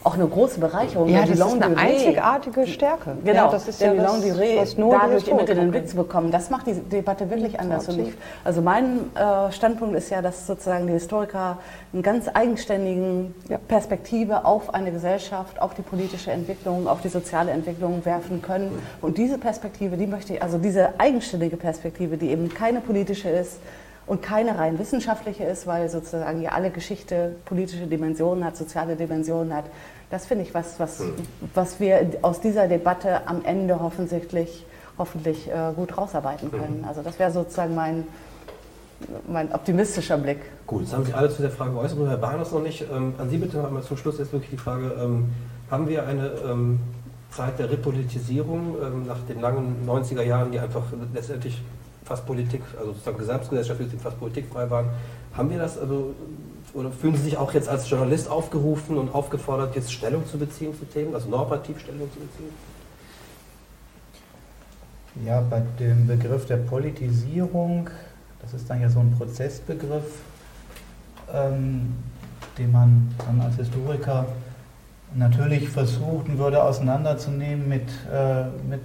auch eine große Bereicherung. Ja, das ist eine einzigartige Stärke. Genau, ja, das ist ja das, was nur dadurch immer den Blick zu bekommen. Das macht die Debatte wirklich anders. Und ich, also mein äh, Standpunkt ist ja, dass sozusagen die Historiker eine ganz eigenständigen ja. Perspektive auf eine Gesellschaft, auf die politische Entwicklung, auf die soziale Entwicklung werfen können. Und diese Perspektive, die möchte ich, also diese eigenständige Perspektive, die eben keine politische ist, und keine rein wissenschaftliche ist, weil sozusagen ja alle Geschichte politische Dimensionen hat, soziale Dimensionen hat, das finde ich was, was, was wir aus dieser Debatte am Ende hoffentlich, hoffentlich äh, gut rausarbeiten können. Mhm. Also das wäre sozusagen mein, mein optimistischer Blick. Gut, jetzt haben Sie alle zu der Frage geäußert, nur Herr Bahnhof noch nicht. Ähm, an Sie bitte noch einmal zum Schluss jetzt wirklich die Frage, ähm, haben wir eine ähm, Zeit der Repolitisierung ähm, nach den langen 90er Jahren, die einfach letztendlich fast Politik, also sozusagen gesamtgesellschaftlich fast politikfrei waren, haben wir das also oder fühlen Sie sich auch jetzt als Journalist aufgerufen und aufgefordert, jetzt Stellung zu beziehen zu Themen, also normativ Stellung zu beziehen? Ja, bei dem Begriff der Politisierung, das ist dann ja so ein Prozessbegriff, ähm, den man dann als Historiker natürlich versuchen würde auseinanderzunehmen mit, äh, mit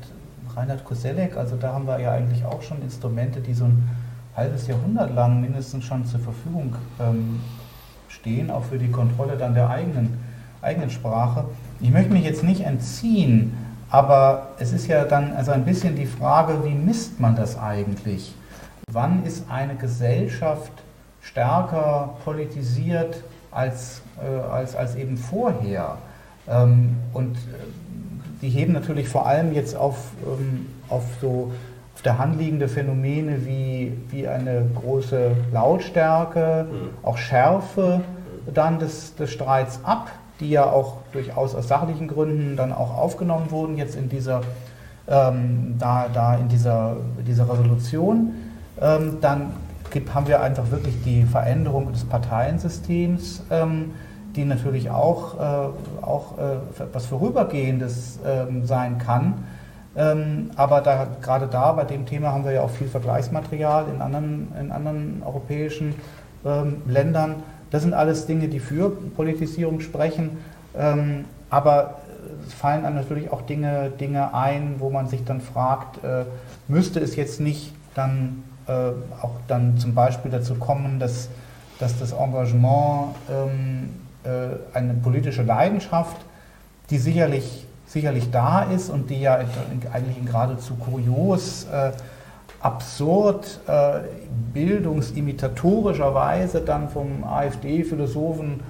Reinhard Koselleck. Also da haben wir ja eigentlich auch schon Instrumente, die so ein halbes Jahrhundert lang mindestens schon zur Verfügung ähm, stehen, auch für die Kontrolle dann der eigenen, eigenen Sprache. Ich möchte mich jetzt nicht entziehen, aber es ist ja dann also ein bisschen die Frage, wie misst man das eigentlich? Wann ist eine Gesellschaft stärker politisiert als, äh, als, als eben vorher? Ähm, und äh, die heben natürlich vor allem jetzt auf, ähm, auf so auf der Hand liegende Phänomene wie, wie eine große Lautstärke, mhm. auch Schärfe dann des, des Streits ab, die ja auch durchaus aus sachlichen Gründen dann auch aufgenommen wurden, jetzt in dieser, ähm, da, da in dieser, dieser Resolution. Ähm, dann gibt, haben wir einfach wirklich die Veränderung des Parteiensystems, ähm, die natürlich auch, äh, auch äh, was Vorübergehendes ähm, sein kann. Ähm, aber da, gerade da bei dem Thema haben wir ja auch viel Vergleichsmaterial in anderen, in anderen europäischen ähm, Ländern. Das sind alles Dinge, die für Politisierung sprechen. Ähm, aber es fallen einem natürlich auch Dinge, Dinge ein, wo man sich dann fragt, äh, müsste es jetzt nicht dann äh, auch dann zum Beispiel dazu kommen, dass, dass das Engagement äh, eine politische Leidenschaft, die sicherlich, sicherlich da ist und die ja eigentlich in geradezu kurios, äh, absurd, äh, bildungsimitatorischer Weise dann vom AfD-Philosophen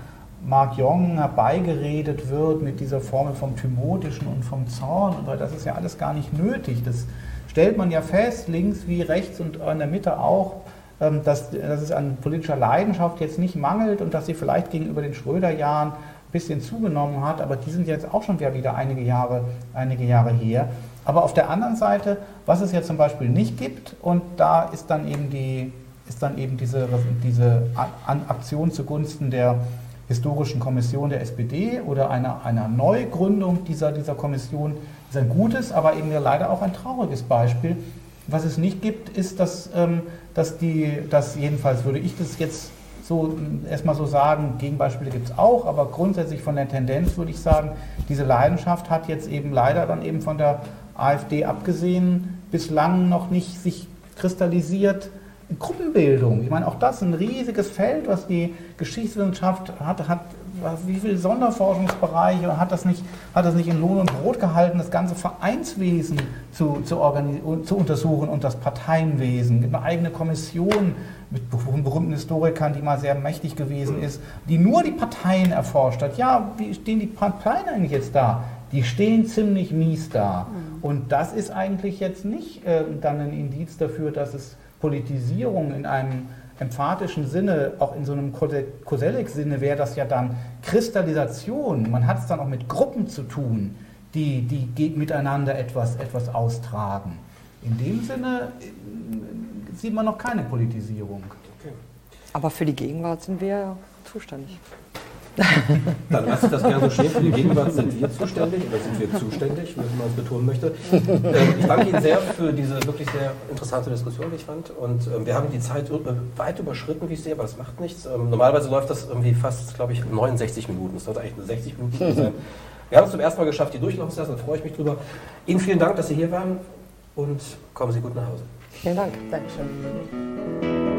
Mark Jong herbeigeredet wird mit dieser Formel vom Thymotischen und vom Zorn. Und das ist ja alles gar nicht nötig. Das stellt man ja fest, links wie rechts und in der Mitte auch, ähm, dass, dass es an politischer Leidenschaft jetzt nicht mangelt und dass sie vielleicht gegenüber den Schröder-Jahren bisschen zugenommen hat, aber die sind jetzt auch schon wieder einige Jahre, einige Jahre her. Aber auf der anderen Seite, was es ja zum Beispiel nicht gibt, und da ist dann eben, die, ist dann eben diese, diese Aktion zugunsten der historischen Kommission der SPD oder einer, einer Neugründung dieser, dieser Kommission ist ein gutes, aber eben leider auch ein trauriges Beispiel. Was es nicht gibt, ist, dass, ähm, dass die, dass jedenfalls würde ich das jetzt so erstmal so sagen, Gegenbeispiele gibt es auch, aber grundsätzlich von der Tendenz würde ich sagen, diese Leidenschaft hat jetzt eben leider dann eben von der AfD abgesehen bislang noch nicht sich kristallisiert Gruppenbildung. Ich meine, auch das ist ein riesiges Feld, was die Geschichtswissenschaft hat, hat wie viele Sonderforschungsbereiche hat das nicht, hat das nicht in Lohn und Brot gehalten, das ganze Vereinswesen zu, zu, zu untersuchen und das Parteienwesen. Eine eigene Kommission mit berühmten Historikern, die mal sehr mächtig gewesen ist, die nur die Parteien erforscht hat. Ja, wie stehen die Parteien eigentlich jetzt da? Die stehen ziemlich mies da. Mhm. Und das ist eigentlich jetzt nicht äh, dann ein Indiz dafür, dass es Politisierung in einem emphatischen Sinne, auch in so einem Koselleck-Sinne wäre das ja dann Kristallisation. Man hat es dann auch mit Gruppen zu tun, die, die miteinander etwas, etwas austragen. In dem Sinne äh, sieht man noch keine Politisierung. Aber für die Gegenwart sind wir zuständig. Dann lasse ich das gerne so stehen. Für die Gegenwart sind wir zuständig oder sind wir zuständig, wenn man es betonen möchte. Ähm, ich danke Ihnen sehr für diese wirklich sehr interessante Diskussion, wie ich fand. Und ähm, wir haben die Zeit weit überschritten, wie ich sehe, aber das macht nichts. Ähm, normalerweise läuft das irgendwie fast, glaube ich, 69 Minuten. Das sollte eigentlich nur 60 Minuten sein. Wir haben es zum ersten Mal geschafft, die durchlaufen zu lassen, da freue ich mich drüber. Ihnen vielen Dank, dass Sie hier waren und kommen Sie gut nach Hause. Vielen Dank. Dankeschön.